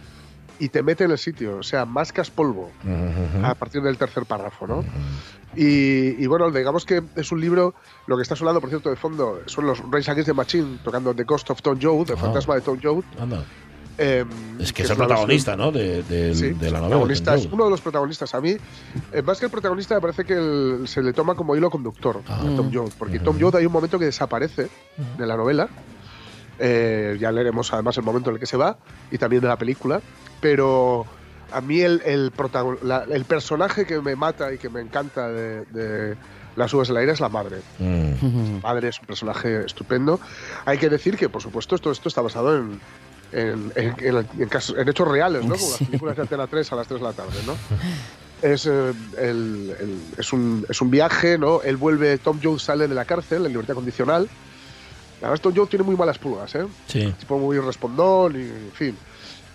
Y te mete en el sitio, o sea, mascas polvo Ujú. a partir del tercer párrafo, ¿no? Y, y bueno, digamos que es un libro, lo que está sonando, por cierto, de fondo, son los Rage Against the Machine tocando The Ghost of Tom Joad, el Ah. fantasma de Tom Joad. Anda. eh, Es que es el protagonista, ¿no? De, de- Sí, de la novela. es uno de los protagonistas. A mí, eh, más que el protagonista, me parece que el- se le toma como hilo conductor Ah. a Tom Joad, porque Ujú. Tom Joad hay un momento que desaparece de la novela. Eh, ya leeremos además el momento en el que se va y también de la película. Pero a mí el, el, la- el personaje que me mata y que me encanta de, de Las uvas del aire es la madre. Mm. Ujú. Madre es un personaje estupendo. Hay que decir que, por supuesto, esto, esto está basado en, en, en- en- casos- en hechos reales, ¿no? Como las películas de Antena 3 a las 3 de la tarde, ¿no? Es, eh, el- el- es, un, es un viaje, ¿no? Él vuelve, Tom Jones sale de la cárcel en libertad condicional. Además, Tom Jones tiene muy malas pulgas, ¿eh? Sí. tipo muy respondón y en fin.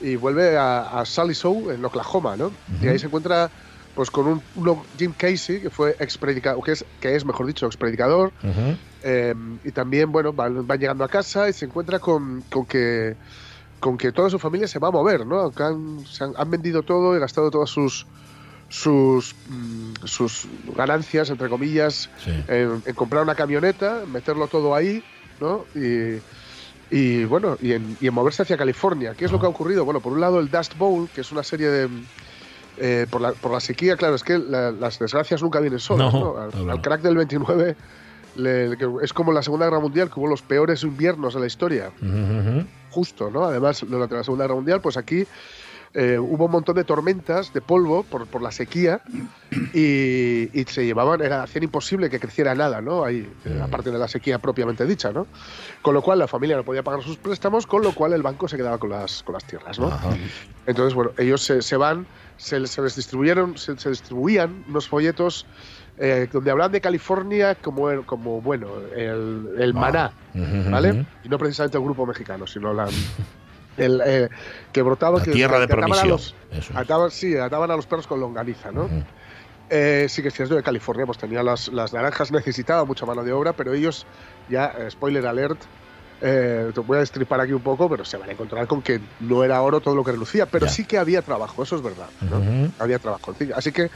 Y vuelve a, a Sally Show en Oklahoma, ¿no? Y ahí se encuentra pues con un Jim Casey, que fue ex predicador, que es, que es, mejor dicho, ex predicador. Ujú. Eh, y también, bueno, van, van llegando a casa y se encuentra con, con que con que toda su familia se va a mover, ¿no? Que han, se han, han vendido todo y gastado todas sus sus mm, sus ganancias, entre comillas, Sí. en, en comprar una camioneta, meterlo todo ahí, ¿no? Y, y, bueno, y en, y en moverse hacia California. ¿Qué es lo que ha ocurrido? Bueno, por un lado el Dust Bowl, que es una serie de... eh, por, la, por la sequía, claro, es que la- las desgracias nunca vienen solas, No, ¿no? Al, crack del 29 le- que es como la Segunda Guerra Mundial, que hubo los peores inviernos de la historia, justo, ¿no? Además, durante la Segunda Guerra Mundial, pues aquí eh, hubo un montón de tormentas de polvo por, por la sequía y, y se llevaban, era hacían imposible que creciera nada, ¿no? Ahí, eh, aparte de la sequía propiamente dicha, ¿no? Con lo cual la familia no podía pagar sus préstamos, con lo cual el banco se quedaba con las, con las tierras, ¿no? Ajá. Entonces, bueno, ellos se, se van, se, se les distribuyeron, se, se distribuían unos folletos eh, donde hablan de California como, como bueno, el, el Ah. maná, ¿vale? Y no precisamente el grupo mexicano, sino la, el, eh, que brotaba La que, tierra de que ataban a los- es. ataban, sí, ataban a los perros con longaniza, ¿no? Ujú. Eh, sí que es cierto que California pues tenía las, las naranjas, necesitaba mucha mano de obra, pero ellos, ya, eh, spoiler alert, eh, te voy a destripar aquí un poco, pero se van a encontrar con que no era oro todo lo que relucía, pero Ya. sí que había trabajo, eso es verdad. ¿no? Ujú. Había trabajo. Así que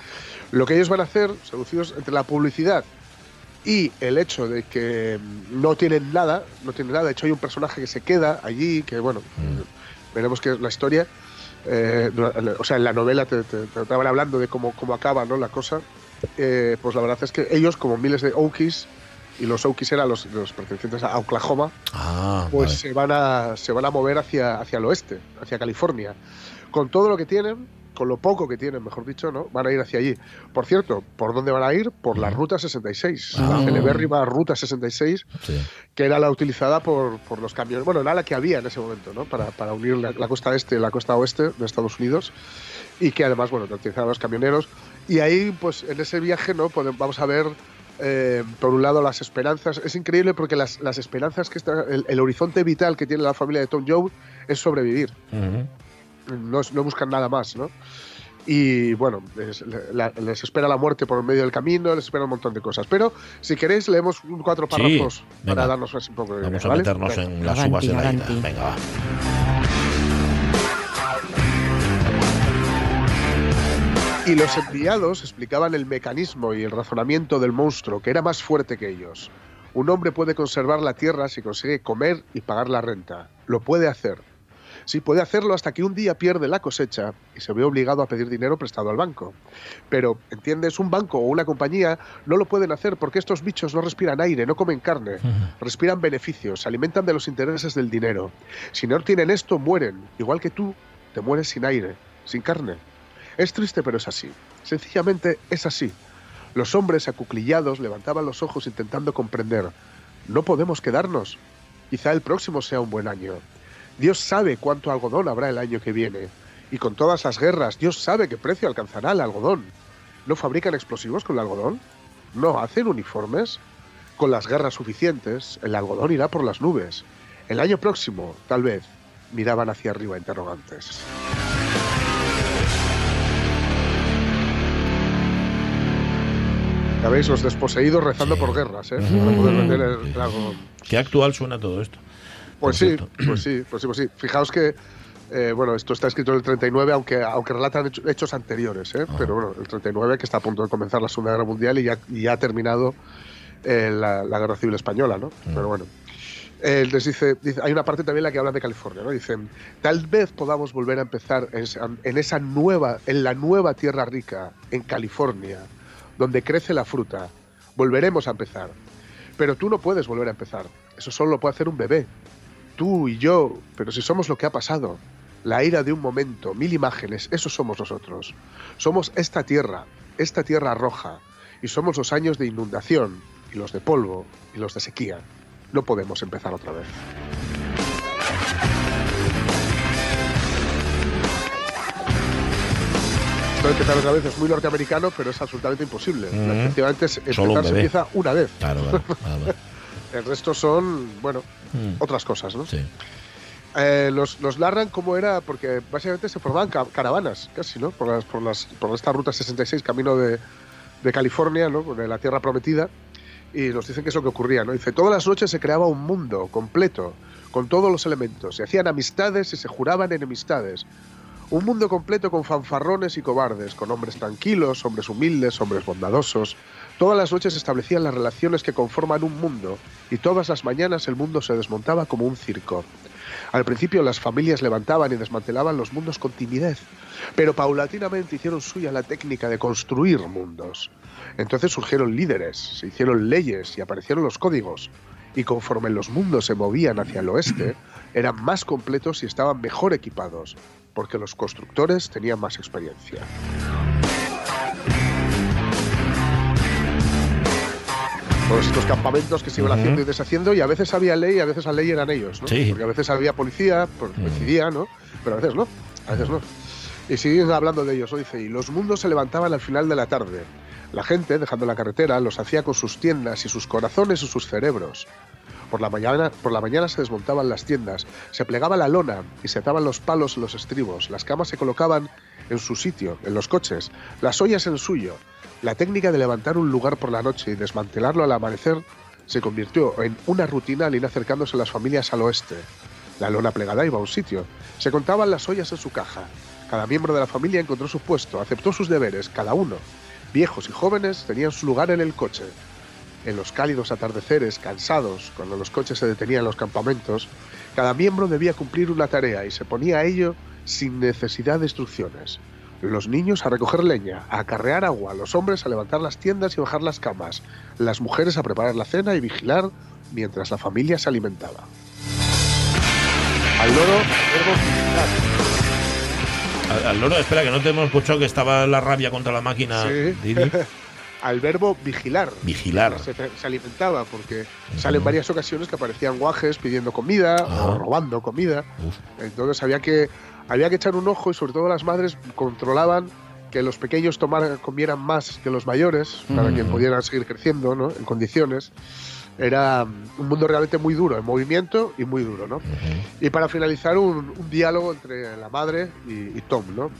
lo que ellos van a hacer, seducidos entre la publicidad y el hecho de que no tienen nada, no tienen nada, de hecho hay un personaje que se queda allí, que bueno, Mm. veremos que es la historia, eh, o sea, en la novela te, te, te estaban hablando de cómo, cómo acaba ¿no? la cosa, eh, pues la verdad es que ellos, como miles de Okies, y los Okies eran los, los pertenecientes a Oklahoma, Ah, pues vale. se, van a, se van a mover hacia, hacia el oeste, hacia California. Con todo lo que tienen, con lo poco que tienen, mejor dicho, ¿no? Van a ir hacia allí. Por cierto, ¿por dónde van a ir? Por la Ruta 66, Ah. la celebérrima Ruta 66, Sí. que era la utilizada por, por los camiones, bueno, era la que había en ese momento, ¿no? Para, para unir la, la costa este y la costa oeste de Estados Unidos y que además, bueno, utilizaban los camioneros. Y ahí, pues, en ese viaje, ¿no? Podem- vamos a ver, eh, por un lado, las esperanzas. Es increíble porque las, las esperanzas que está, el, el horizonte vital que tiene la familia de Tom Joad es sobrevivir Ujú. No, no buscan nada más, ¿no? y bueno, les, la- les espera la muerte por medio del camino, les espera un montón de cosas. Pero si queréis, leemos cuatro Sí, párrafos venga. para darnos así un poco de Vamos idea, a ¿vale? meternos Venga. en las Avanti, uvas de la ira. Venga, va. Y los enviados explicaban el mecanismo y el razonamiento del monstruo, que era más fuerte que ellos. Un hombre puede conservar la tierra si consigue comer y pagar la renta. Lo puede hacer. Sí, puede hacerlo hasta que un día pierde la cosecha y se ve obligado a pedir dinero prestado al banco. Pero, ¿entiendes? Un banco o una compañía no lo pueden hacer porque estos bichos no respiran aire, no comen carne, respiran beneficios, se alimentan de los intereses del dinero. Si no tienen esto, mueren. Igual que tú, te mueres sin aire, sin carne. Es triste, pero es así. Sencillamente es así. Los hombres acuclillados levantaban los ojos intentando comprender. No podemos quedarnos. Quizá el próximo sea un buen año. Dios sabe cuánto algodón habrá el año que viene. Y con todas las guerras, Dios sabe qué precio alcanzará el algodón. ¿No fabrican explosivos con el algodón? ¿No hacen uniformes? Con las guerras suficientes, el algodón irá por las nubes. El año próximo, tal vez, miraban hacia arriba interrogantes. Ya veis, los desposeídos rezando por guerras, ¿eh? El. Qué actual suena todo esto. Pues sí, pues sí, pues sí, pues sí. Fijaos que, eh, bueno, esto está escrito en el 39, aunque, aunque relatan hecho- hechos anteriores, ¿eh? Pero bueno, el 39 que está a punto de comenzar la Segunda Guerra Mundial y ya, y ya ha terminado eh, la, la Guerra Civil Española, ¿no? Pero bueno. Eh, les dice, dice- hay una parte también en la que hablan de California, ¿no? Dicen, tal vez podamos volver a empezar en, en esa nueva, en la nueva tierra rica, en California, donde crece la fruta. Volveremos a empezar. Pero tú no puedes volver a empezar. Eso solo lo puede hacer un bebé. Tú y yo, pero si somos lo que ha pasado. La ira de un momento, mil imágenes, eso somos nosotros. Somos esta tierra, esta tierra roja. Y somos los años de inundación, y los de polvo, y los de sequía. No podemos empezar otra vez. Esto de empezar otra vez es muy norteamericano, pero es absolutamente imposible. Efectivamente, es- Solo un empezar se empieza una vez. Claro. claro, claro. El resto son, bueno, Mm, otras cosas, ¿no? Sí. Eh, los, los narran cómo era, porque básicamente se formaban ca- caravanas, casi, ¿no? Por, las, por, las, por esta ruta 66, camino de, de California, ¿no? De la Tierra Prometida. Y nos dicen qué es lo que ocurría, ¿no? Dice, todas las noches se creaba un mundo completo, con todos los elementos. Se hacían amistades y se juraban enemistades. Un mundo completo con fanfarrones y cobardes, con hombres tranquilos, hombres humildes, hombres bondadosos. Todas las noches establecían las relaciones que conforman un mundo, y todas las mañanas el mundo se desmontaba como un circo. Al principio las familias levantaban y desmantelaban los mundos con timidez, pero paulatinamente hicieron suya la técnica de construir mundos. Entonces surgieron líderes, se hicieron leyes y aparecieron los códigos. Y conforme los mundos se movían hacia el oeste, eran más completos y estaban mejor equipados, porque los constructores tenían más experiencia. Todos estos campamentos que se iban haciendo y deshaciendo, y a veces había ley y a veces la ley eran ellos, ¿no? Sí. Porque a veces había policía, pues decidía, ¿no? Pero a veces no, a veces no. Y siguen hablando de ellos, ¿no? dice, y los mundos se levantaban al final de la tarde. La gente, dejando la carretera, los hacía con sus tiendas y sus corazones y sus cerebros. Por la, mañana, por la mañana se desmontaban las tiendas, se plegaba la lona y se ataban los palos en los estribos, las camas se colocaban en su sitio, en los coches, las ollas en suyo. La técnica de levantar un lugar por la noche y desmantelarlo al amanecer se convirtió en una rutina al ir acercándose las familias al oeste. La lona plegada iba a un sitio. Se contaban las ollas en su caja. Cada miembro de la familia encontró su puesto, aceptó sus deberes, cada uno. Viejos y jóvenes tenían su lugar en el coche. En los cálidos atardeceres, cansados, cuando los coches se detenían en los campamentos, cada miembro debía cumplir una tarea y se ponía a ello sin necesidad de instrucciones. Los niños a recoger leña, a acarrear agua, los hombres a levantar las tiendas y bajar las camas, las mujeres a preparar la cena y vigilar mientras la familia se alimentaba. Al loro, verbo vigilar. Al, al loro, espera, que no te hemos escuchado que estaba la rabia contra la máquina. Sí. Al verbo vigilar. Vigilar. Se, se alimentaba, porque salen varias ocasiones que aparecían guajes pidiendo comida Ajá. o robando comida. Uf. Entonces había que, había que echar un ojo y sobre todo las madres controlaban que los pequeños tomaran, comieran más que los mayores para que pudieran seguir creciendo ¿no? en condiciones. Era un mundo realmente muy duro, en movimiento y muy duro. ¿no? Y para finalizar, un, un diálogo entre la madre y, y Tom, ¿no?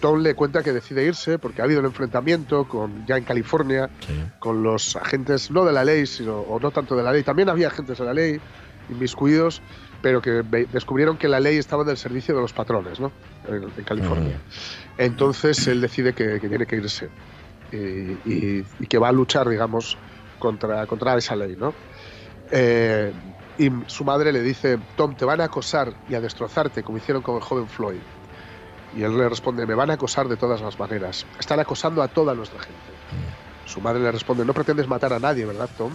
Tom le cuenta que decide irse porque ha habido un enfrentamiento con, ya en California Sí. con los agentes, no de la ley, sino, o no tanto de la ley, también había agentes de la ley inmiscuidos, pero que descubrieron que la ley estaba en el servicio de los patrones, ¿no? En, en California. Entonces él decide que, que tiene que irse y, y- y que va a luchar, digamos, contra, contra esa ley, ¿no? Eh, y su madre le dice, Tom, te van a acosar y a destrozarte, como hicieron con el joven Floyd. Y él le responde, me van a acosar de todas las maneras. Están acosando a toda nuestra gente. Su madre le responde, no pretendes matar a nadie, ¿verdad, Tom?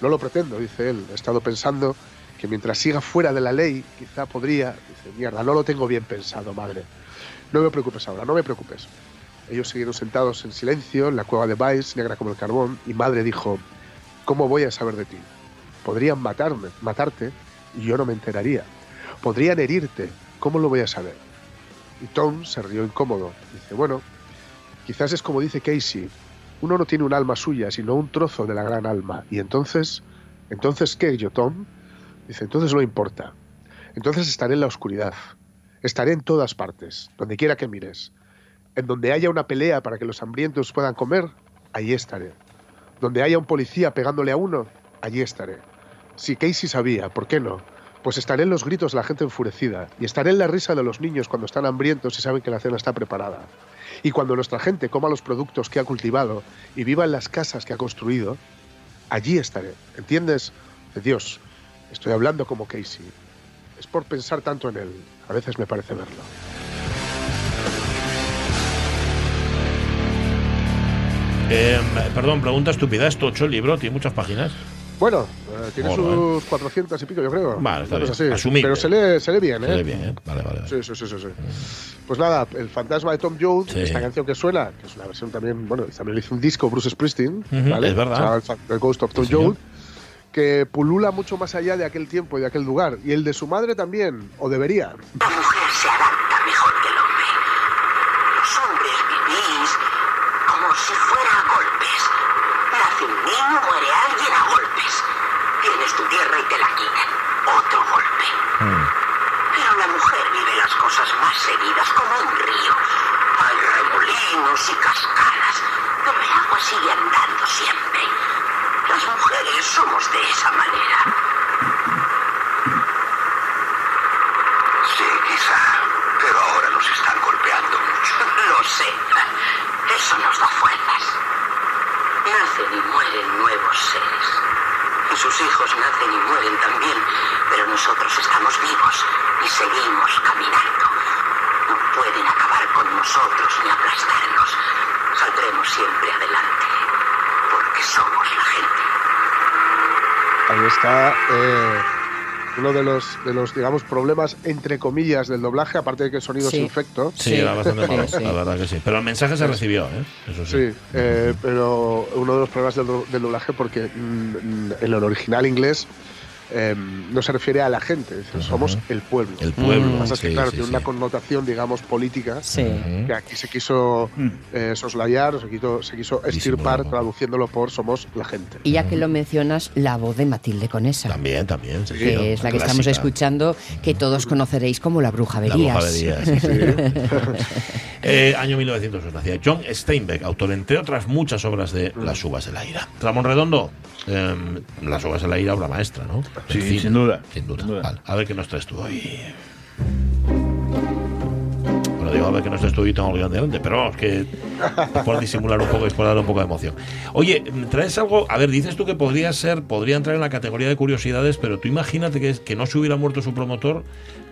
No lo pretendo, dice él. He estado pensando que mientras siga fuera de la ley, quizá podría... Dice, mierda, no lo tengo bien pensado, madre. No me preocupes ahora, no me preocupes. Ellos siguieron sentados en silencio en la cueva de Vice, negra como el carbón, y madre dijo, ¿cómo voy a saber de ti? Podrían matarme, matarte y yo no me enteraría. Podrían herirte, ¿cómo lo voy a saber? Y Tom se rió incómodo. Dice, bueno, quizás es como dice Casey, uno no tiene un alma suya, sino un trozo de la gran alma. Y entonces, ¿entonces qué, yo, Tom? Dice, entonces no importa. Entonces estaré en la oscuridad. Estaré en todas partes, donde quiera que mires. En donde haya una pelea para que los hambrientos puedan comer, allí estaré. Donde haya un policía pegándole a uno, allí estaré. Si Casey sabía, ¿por qué no? Pues estaré en los gritos de la gente enfurecida y estaré en la risa de los niños cuando están hambrientos y saben que la cena está preparada. Y cuando nuestra gente coma los productos que ha cultivado y viva en las casas que ha construido, allí estaré. ¿Entiendes? De Dios, estoy hablando como Casey. Es por pensar tanto en él. A veces me parece verlo. Eh, perdón, pregunta estúpida. ¿Es tocho el libro? ¿Tiene muchas páginas? Bueno, eh, tiene sus 400 y pico, yo creo. Vale, está bien. así. Pero se lee, se lee bien, ¿eh? Se lee bien, ¿eh? Vale, vale. vale. Sí, sí, sí, sí. Pues nada, el fantasma de Tom Jones, Sí. esta canción que suena, que es una versión también, bueno, también le hizo un disco Bruce Springsteen, Ujú, ¿vale? es verdad. Se llama el el Ghost of Tom Sí, señor. Que pulula mucho más allá de aquel tiempo y de aquel lugar. Y el de su madre también, o debería. La mujer se adapta mejor que el hombre. Los hombres vivís como si fuera a golpes. Nace un niño, muere alguien a golpes. Tienes tu tierra y te la quitan. Otro golpe. Pero la mujer vive las cosas más seguidas como un río. Hay remolinos y cascadas, pero el agua sigue andando siempre. Somos de esa manera. Sí, quizá. Pero ahora nos están golpeando mucho. Lo sé. Eso nos da fuerzas. Nacen y mueren nuevos seres. Y sus hijos nacen y mueren también. Pero nosotros estamos vivos y seguimos caminando. No pueden acabar con nosotros ni aplastarnos. Saldremos siempre adelante. Porque somos la gente. Ahí está eh, uno de los, de los, digamos, problemas, entre comillas, del doblaje, aparte de que el sonido Sí. es infecto. Sí, Sí. era bastante malo, Sí, sí. la verdad que sí. Pero el mensaje se recibió, ¿eh? Eso sí. Sí, eh, pero uno de los problemas del, del doblaje porque mm, mm, en el original inglés eh, no se refiere a la gente, somos el pueblo. El pueblo. Lo que pasa es que, sí, claro, sí, tiene sí. una connotación, digamos, política que aquí se quiso eh, soslayar o se quiso, se quiso estirpar traduciéndolo por somos la gente. Y ya que lo mencionas, la voz de Matilde Conesa. También, también. sí, que sí, es la que clásica. estamos escuchando, que todos conoceréis como la bruja La Verías. bruja de Díaz, sí, sí. Eh, año 1900 nacía John Steinbeck, autor entre otras muchas obras de Las uvas de la ira. Ramón Redondo, eh, Las uvas de la ira, obra maestra, ¿no? Sí, sin duda. Sin duda. Sin duda. Vale, a ver qué nos traes tú hoy. Bueno, digo, a ver tú hoy, tengo el guion delante, pero vamos, que por disimular un poco y por dar un poco de emoción. Oye, ¿traes algo? A ver, dices tú que podría ser, podría entrar en la categoría de curiosidades, pero tú imagínate que, que no se hubiera muerto su promotor,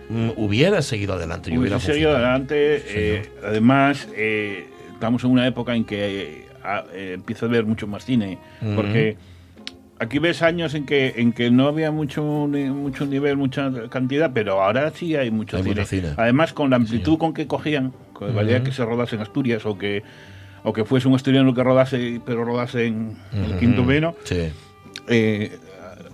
mm, hubiera seguido adelante y hubiera seguido adelante. eh, además, eh, estamos en una época en que eh, a- eh, empieza a haber mucho más cine. Porque aquí ves años en que, en que no había mucho, mucho nivel, mucha cantidad, pero ahora sí hay mucho Hay cine. Además, con la amplitud con que cogían, con valía que se rodase en Asturias o que, o que fuese un asturiano que rodase, pero rodase en el quinto veno, Sí. eh,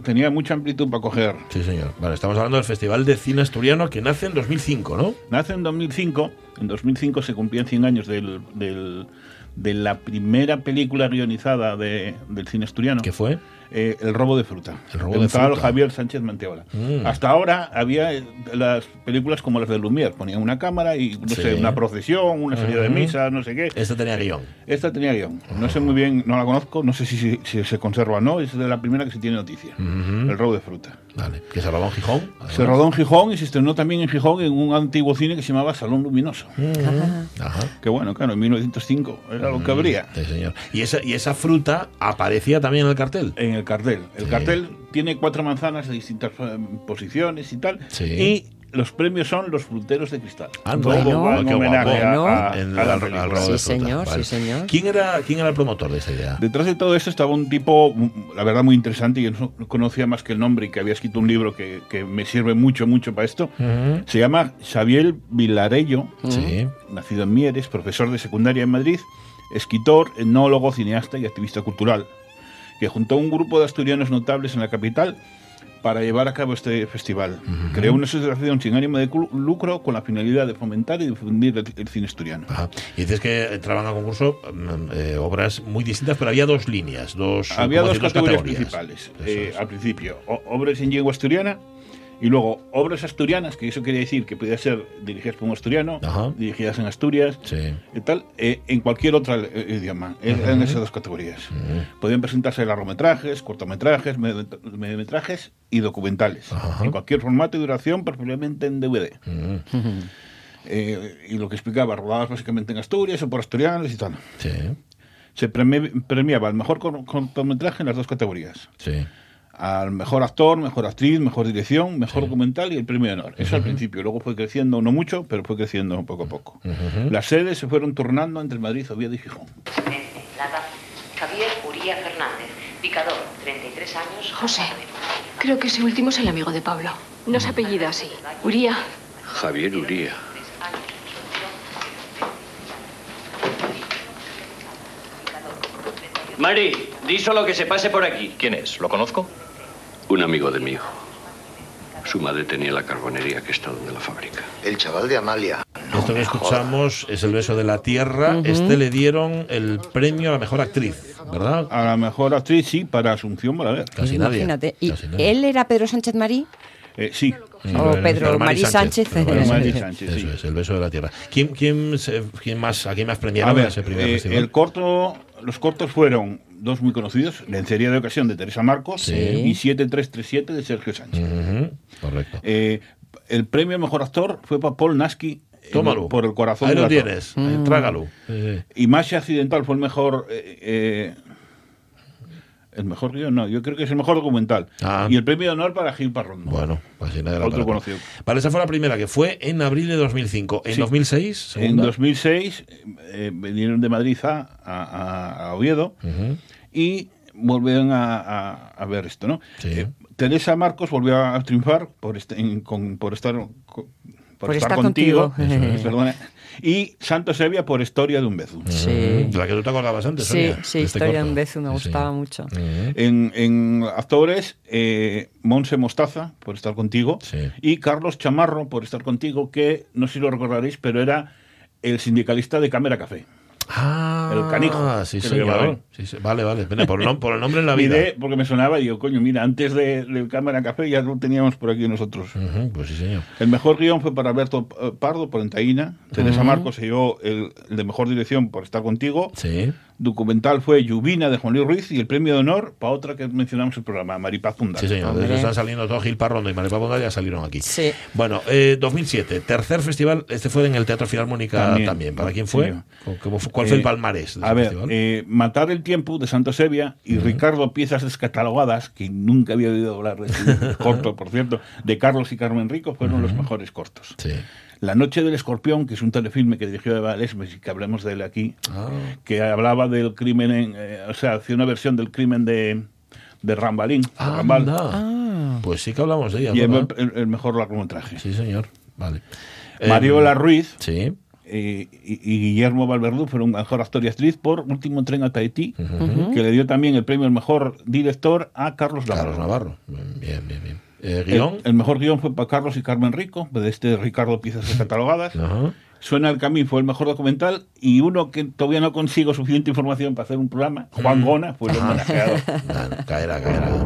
tenía mucha amplitud para coger. Sí, señor. Vale, estamos hablando del Festival de Cine Asturiano que nace en 2005, ¿no? Nace en 2005. En 2005 se cumplían 100 años del, del- de la primera película guionizada de- del cine asturiano. ¿Qué fue? Eh, el robo de fruta. El robo un de tal fruta. Javier Sánchez Manteola. Mm. Hasta ahora había eh, las películas como las de Lumière. Ponían una cámara y, no Sí. sé, una procesión, una salida de misa, no sé qué. Este tenía guion. Esta tenía guion. No sé muy bien, no la conozco, no sé si, si- si se conserva o no. Es de la primera que se tiene noticia. El robo de fruta. Vale. Que se rodó en Gijón. Se rodó en Gijón y se estrenó también en Gijón en un antiguo cine que se llamaba Salón Luminoso. Ajá. Que bueno, claro, en 1905 era lo que habría. Sí, señor. Y esa, y esa fruta aparecía también en el cartel. En el cartel. El Sí. cartel tiene cuatro manzanas de distintas eh, posiciones y tal. Sí. Y los premios son los fruteros de cristal. Ah, bueno, homenaje a- guapo. a, En a la al- película. al robo de Sí, señor, sí, señor. ¿Quién era, ¿Quién era el promotor de esta idea? Detrás de todo esto estaba un tipo, la verdad, muy interesante. Yo no conocía más que el nombre y que había escrito un libro que, que me sirve mucho, mucho para esto. Se llama Xavier Vilarello, Sí. nacido en Mieres, profesor de secundaria en Madrid, escritor, etnólogo, cineasta y activista cultural, que juntó a un grupo de asturianos notables en la capital para llevar a cabo este festival. Creó una asociación sin ánimo de lucro con la finalidad de fomentar y difundir el, el cine asturiano. Ajá. Y dices que entraban a concurso mm, eh, obras muy distintas, pero había dos líneas, dos, Había dos categorías, categorías. principales. Eh. Al principio, o- obras en lengua asturiana y luego obras asturianas, que eso quería decir que podía ser dirigidas por un asturiano, Ajá. dirigidas en Asturias, Sí. y tal, eh, en cualquier otro eh, idioma. Eran esas dos categorías. Podían presentarse largometrajes, cortometrajes, med- mediometrajes y documentales. Ajá. En cualquier formato y duración, preferiblemente en DVD. Mm, Eh, y lo que explicaba, rodadas básicamente en Asturias o por asturianos y tal. Sí. Se premi- premiaba el mejor cor- cortometraje en las dos categorías. Sí. Al mejor actor, mejor actriz, mejor dirección, mejor documental y el premio de honor. Eso al principio. Luego fue creciendo, no mucho, pero fue creciendo poco a poco. Las sedes se fueron turnando entre Madrid, Oviedo y Gijón. Plata, Javier Uría Fernández, picador, 33 años. José, creo que ese último es el amigo de Pablo. No se apellida así. Uría. Javier Uría. Mari, di solo que se pase por aquí. ¿Quién es? ¿Lo conozco? Un amigo de mi hijo. Su madre tenía la carbonería que está donde la fábrica. El chaval de Amalia. Esto que escuchamos es El beso de la tierra. Ujú. Este le dieron el premio a la mejor actriz, ¿verdad? A la mejor actriz, sí, para Asunción Balaguer. Casi nadie. Imagínate. ¿Y Casi nadie. él era Pedro Sánchez Marí? Eh, sí. O Pedro Marí Sánchez. Pedro Marí Sánchez. Sánchez, Eso sí. es, el beso de la tierra. ¿Quién, quién, quién más, ¿A quién más prendieron A ver, ese primer eh, festival? el corto, los cortos fueron dos muy conocidos, Lencería de Ocasión de Teresa Marcos Sí. y 7337 de Sergio Sánchez. Correcto. Eh, el premio a mejor actor fue para Paul Naski eh, Tómalo. por el corazón Ahí lo tienes. ahí, Trágalo. Sí, sí. Y Masha Accidental fue el mejor. eh, eh, el mejor guion, no, yo creo que es el mejor documental. Ah. Y el premio de honor para Gil Parrón. Bueno, pues sí, nadie la Otro para. conocido. Vale, esa fue la primera, que fue en abril de 2005. En Sí. 2006, En segunda. 2006 eh, vinieron de Madrid a, a- a Oviedo y volvieron a, a- a ver esto, ¿no? Sí. Eh, Teresa Marcos volvió a triunfar por, este- en- con- por estar con- por, Por estar, estar contigo, contigo. Eso es, perdona. y Santos Evia por Historia de un beso. Sí. De la que tú te acordabas antes, Sí, Sonia, sí, de este Historia de un beso me Sí, sí. gustaba mucho. Ujú. En, en actores, eh, Monse Mostaza, por estar contigo, Sí. y Carlos Chamarro, por estar contigo, que no sé si lo recordaréis, pero era el sindicalista de Cámara Café. Ah, El canijo, Sí, le señor. llamaban. Sí, sí. Vale, vale. Mira, por, el por el nombre en la vida. Miré porque me sonaba y digo, coño, mira, antes de, Cámara Café ya lo teníamos por aquí nosotros. Pues sí, señor. El mejor guion fue para Alberto eh, Pardo por Entaína. Teresa Ujú. Marcos se llevó el, el de mejor dirección por estar contigo. Sí. Documental fue Lluvina de Juan Luis Ruiz y el premio de honor para otra que mencionamos en el programa, Maripaz Fundal. Sí, señor. Están saliendo todos Gil Parrondo y María Bonda ya salieron aquí. Sí. Bueno, eh, 2007, tercer festival. Este fue en el Teatro Filarmónica también. También. ¿Para quién fue? Sí. ¿Cómo fue- ¿Cuál fue el Eh, palmarés de A ese ver, festival? eh, Matar el tiempo de Santos Evia y Ricardo Piezas Descatalogadas, que nunca había oído hablar de corto, por cierto, de Carlos y Carmen Rico, fueron los mejores cortos. Sí. La Noche del Escorpión, que es un telefilme que dirigió Eva Lesmes y que hablemos de él aquí, Ah, que hablaba del crimen, en, eh, o sea, hacía una versión del crimen de, de Rambalín. Rambal, anda. Ah. Pues sí que hablamos de ella. y el, ¿verdad? el- el mejor largometraje. Sí, señor. Vale. Mariola Eh, Ruiz Sí. eh, y, y Guillermo Valverdú fueron mejor actor y actriz por Último Tren a Tahití, que le dio también el premio al mejor director a Carlos Navarro. Carlos Navarro. Bien, bien, bien. Eh, El, guion. el mejor guion fue para Carlos y Carmen Rico, de este Ricardo Piezas Catalogadas. Ajá. Suena el Camino fue el mejor documental y uno que todavía no consigo suficiente información para hacer un programa, Juan Gona, fue el homenajeado. Caerá, caerá.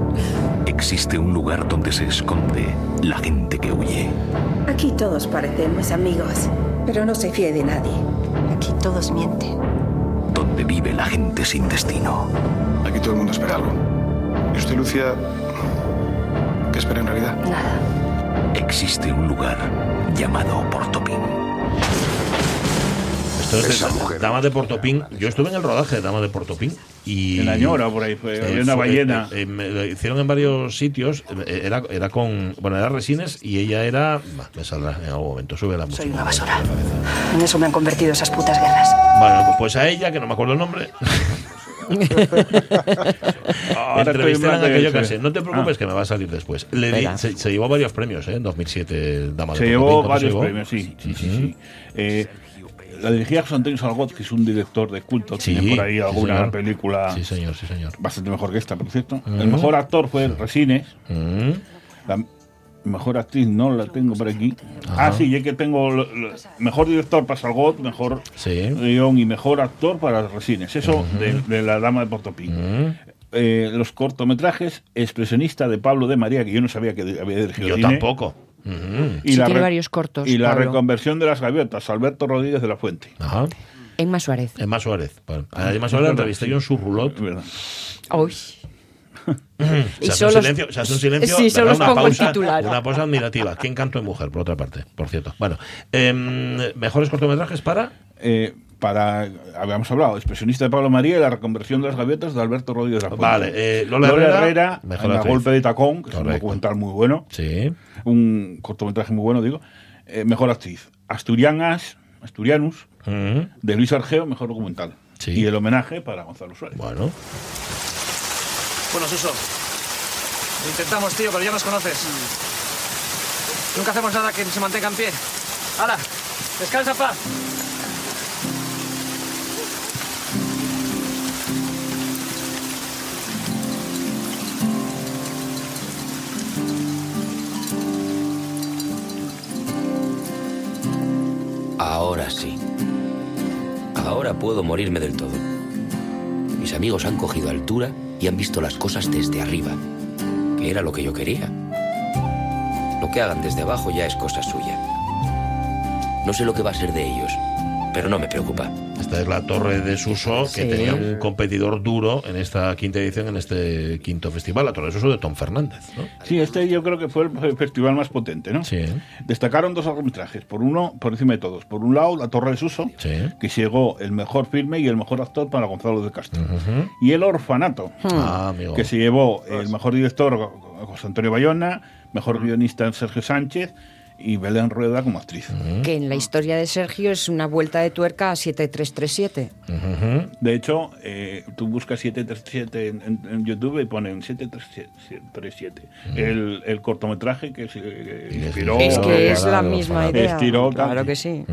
Existe un lugar donde se esconde la gente que huye. Aquí todos parecemos amigos, pero no se fíe de nadie. Aquí todos mienten. Donde vive la gente sin destino. Aquí todo el mundo espera algo. ¿Y usted, Lucia, qué espera en realidad? Nada. Existe un lugar llamado Portopín. Esto es de Dama de Portopín. Yo estuve en el rodaje de Dama de Portopín y En Añora, por ahí fue, había una fue- ballena. eh, eh, me lo hicieron en varios sitios. eh, Era, era con. Bueno, era Resines y ella era. bah, me saldrá en algún momento. Sube la música. Soy una basura. En eso me han convertido esas putas guerras. Bueno, pues a ella, que no me acuerdo el nombre. Ahora. No te preocupes Ah. que me va a salir después. Le di- Espera. se, se llevó varios premios, ¿eh? En 2007, Dama de Se llevó ¿Cuántos varios llevó? premios, sí. sí, sí, sí. Eh, la dirigía José Antonio Salgot, que es un director de culto. Sí, Tiene por ahí alguna película Sí, señor, sí, señor. bastante mejor que esta, por cierto. Mm. El mejor actor fue Resines. Mm. La mejor actriz no la tengo por aquí. Ajá. Ah, sí, ya que tengo lo- lo- mejor director para Salgot, mejor guion y mejor actor para Resines. Eso de, de La Dama de Portopín. Mm. Eh, los cortometrajes Expresionista de Pablo de María, que yo no sabía que había dirigido Yo cine. tampoco. Sí, tiene re- varios cortos, Y la reconversión de las gaviotas, Alberto Rodríguez de la Fuente. Ajá. Emma Suárez. Emma Suárez. Bueno, a Emma Suárez la entrevisté yo en su roulotte. Uy. Se Y hace, un solo- silencio, se hace un silencio, Sí, os una, pausa, titular. una pausa admirativa. Qué encanto de mujer, por otra parte, por cierto. Bueno, em, mejores cortometrajes para. Eh, para, habíamos hablado, Expresionista de Pablo María y la reconversión de las gaviotas de Alberto Rodríguez. Vale, eh, Lola Herrera, mejor en la golpe de tacón, que es un documental muy bueno. Sí. Un cortometraje muy bueno, digo. Eh, mejor actriz. Asturianas, Asturianus, de Luis Argeo, mejor documental. Y el homenaje para Gonzalo Suárez. Bueno. Bueno, Suso. Lo intentamos, tío, pero ya nos conoces. Nunca hacemos nada que se mantenga en pie. ¡Hala! ¡Descansa, paz! Ahora sí. Ahora puedo morirme del todo. Amigos han cogido altura y han visto las cosas desde arriba, que era lo que yo quería. Lo que hagan desde abajo ya es cosa suya. No sé lo que va a ser de ellos, pero no me preocupa. Esta es la Torre de Suso, que Sí. tenía un competidor duro en esta quinta edición, en este quinto festival, la Torre de Suso de Tom Fernández. ¿no? Sí, este yo creo que fue el festival más potente, ¿no? Sí. Destacaron dos largometrajes, por uno, por encima de todos. Por un lado, La Torre de Suso, que llegó el mejor filme y el mejor actor para Gonzalo de Castro. Y El Orfanato, Ah, que se llevó el mejor director José Antonio Bayona, mejor guionista Sergio Sánchez y Belén Rueda como actriz. Que en la historia de Sergio es una vuelta de tuerca a 7337. De hecho, eh, tú buscas 737 en, en- en YouTube y ponen 737. El, el cortometraje que se que inspiró. Es que es la misma idea. Estiró, Claro tal. que sí.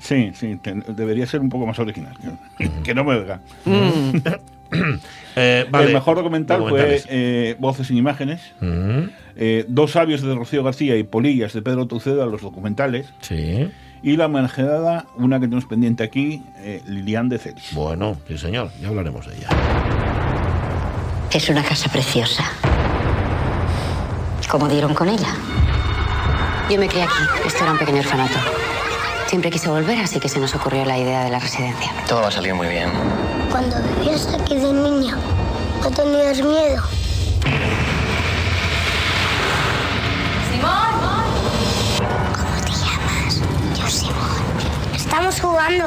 Sí, sí, ten- debería ser un poco más original. Que, que no me oiga. Mm. Eh, vale. El mejor documental fue eh, Voces sin Imágenes. Ujú. Eh, Dos sabios de Rocío García y Polillas de Pedro Tuceda, los documentales. Sí. Y la homenajeada, una que tenemos pendiente aquí, eh, Lilian de Celis. Bueno, sí, señor, ya hablaremos de ella. Es una casa preciosa. ¿Cómo dieron con ella? Yo me crié aquí. Esto era un pequeño orfanato. Siempre quise volver, así que se nos ocurrió la idea de la residencia. Todo va a salir muy bien. Cuando vivías aquí de niña, ¿no tenías miedo? ¿Cómo te llamas? Yo, Simón. Estamos jugando.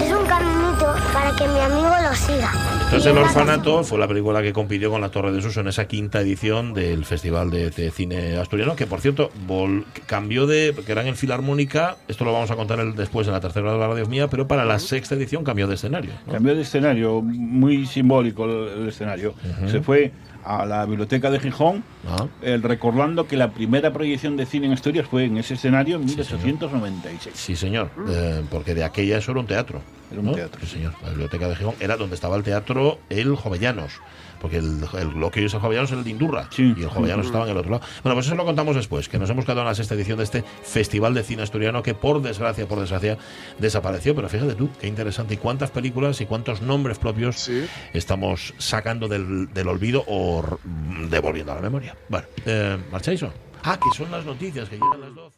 Es un caminito para que mi amigo lo siga. Entonces El Orfanato fue la película que compitió con La Torre de Suso en esa quinta edición del Festival de, de Cine Asturiano, que por cierto vol- cambió de, que eran en Filarmónica, esto lo vamos a contar el- después en la tercera de la radio mía, pero para la sexta edición cambió de escenario. ¿no? Cambió de escenario, muy simbólico el, el escenario. Se fue a la biblioteca de Gijón, Ah. eh, recordando que la primera proyección de cine en Asturias fue en ese escenario en 1896. Sí, señor, eh, porque de aquella eso era un teatro. Era un ¿no? teatro. Sí, señor. La biblioteca de Gijón era donde estaba el teatro El Jovellanos. Porque el, el- lo que hoy es el Jovellanos es el de Indurra. Y el Jovellanos estaba en el otro lado. Bueno, pues eso lo contamos después, que nos hemos quedado en la sexta edición de este Festival de Cine Asturiano que por desgracia, por desgracia, desapareció. Pero fíjate tú, qué interesante. Y cuántas películas y cuántos nombres propios estamos sacando del, del olvido o devolviendo a la memoria. Bueno, eh, ¿marcháis o? Ah, que son las noticias que llegan las 12.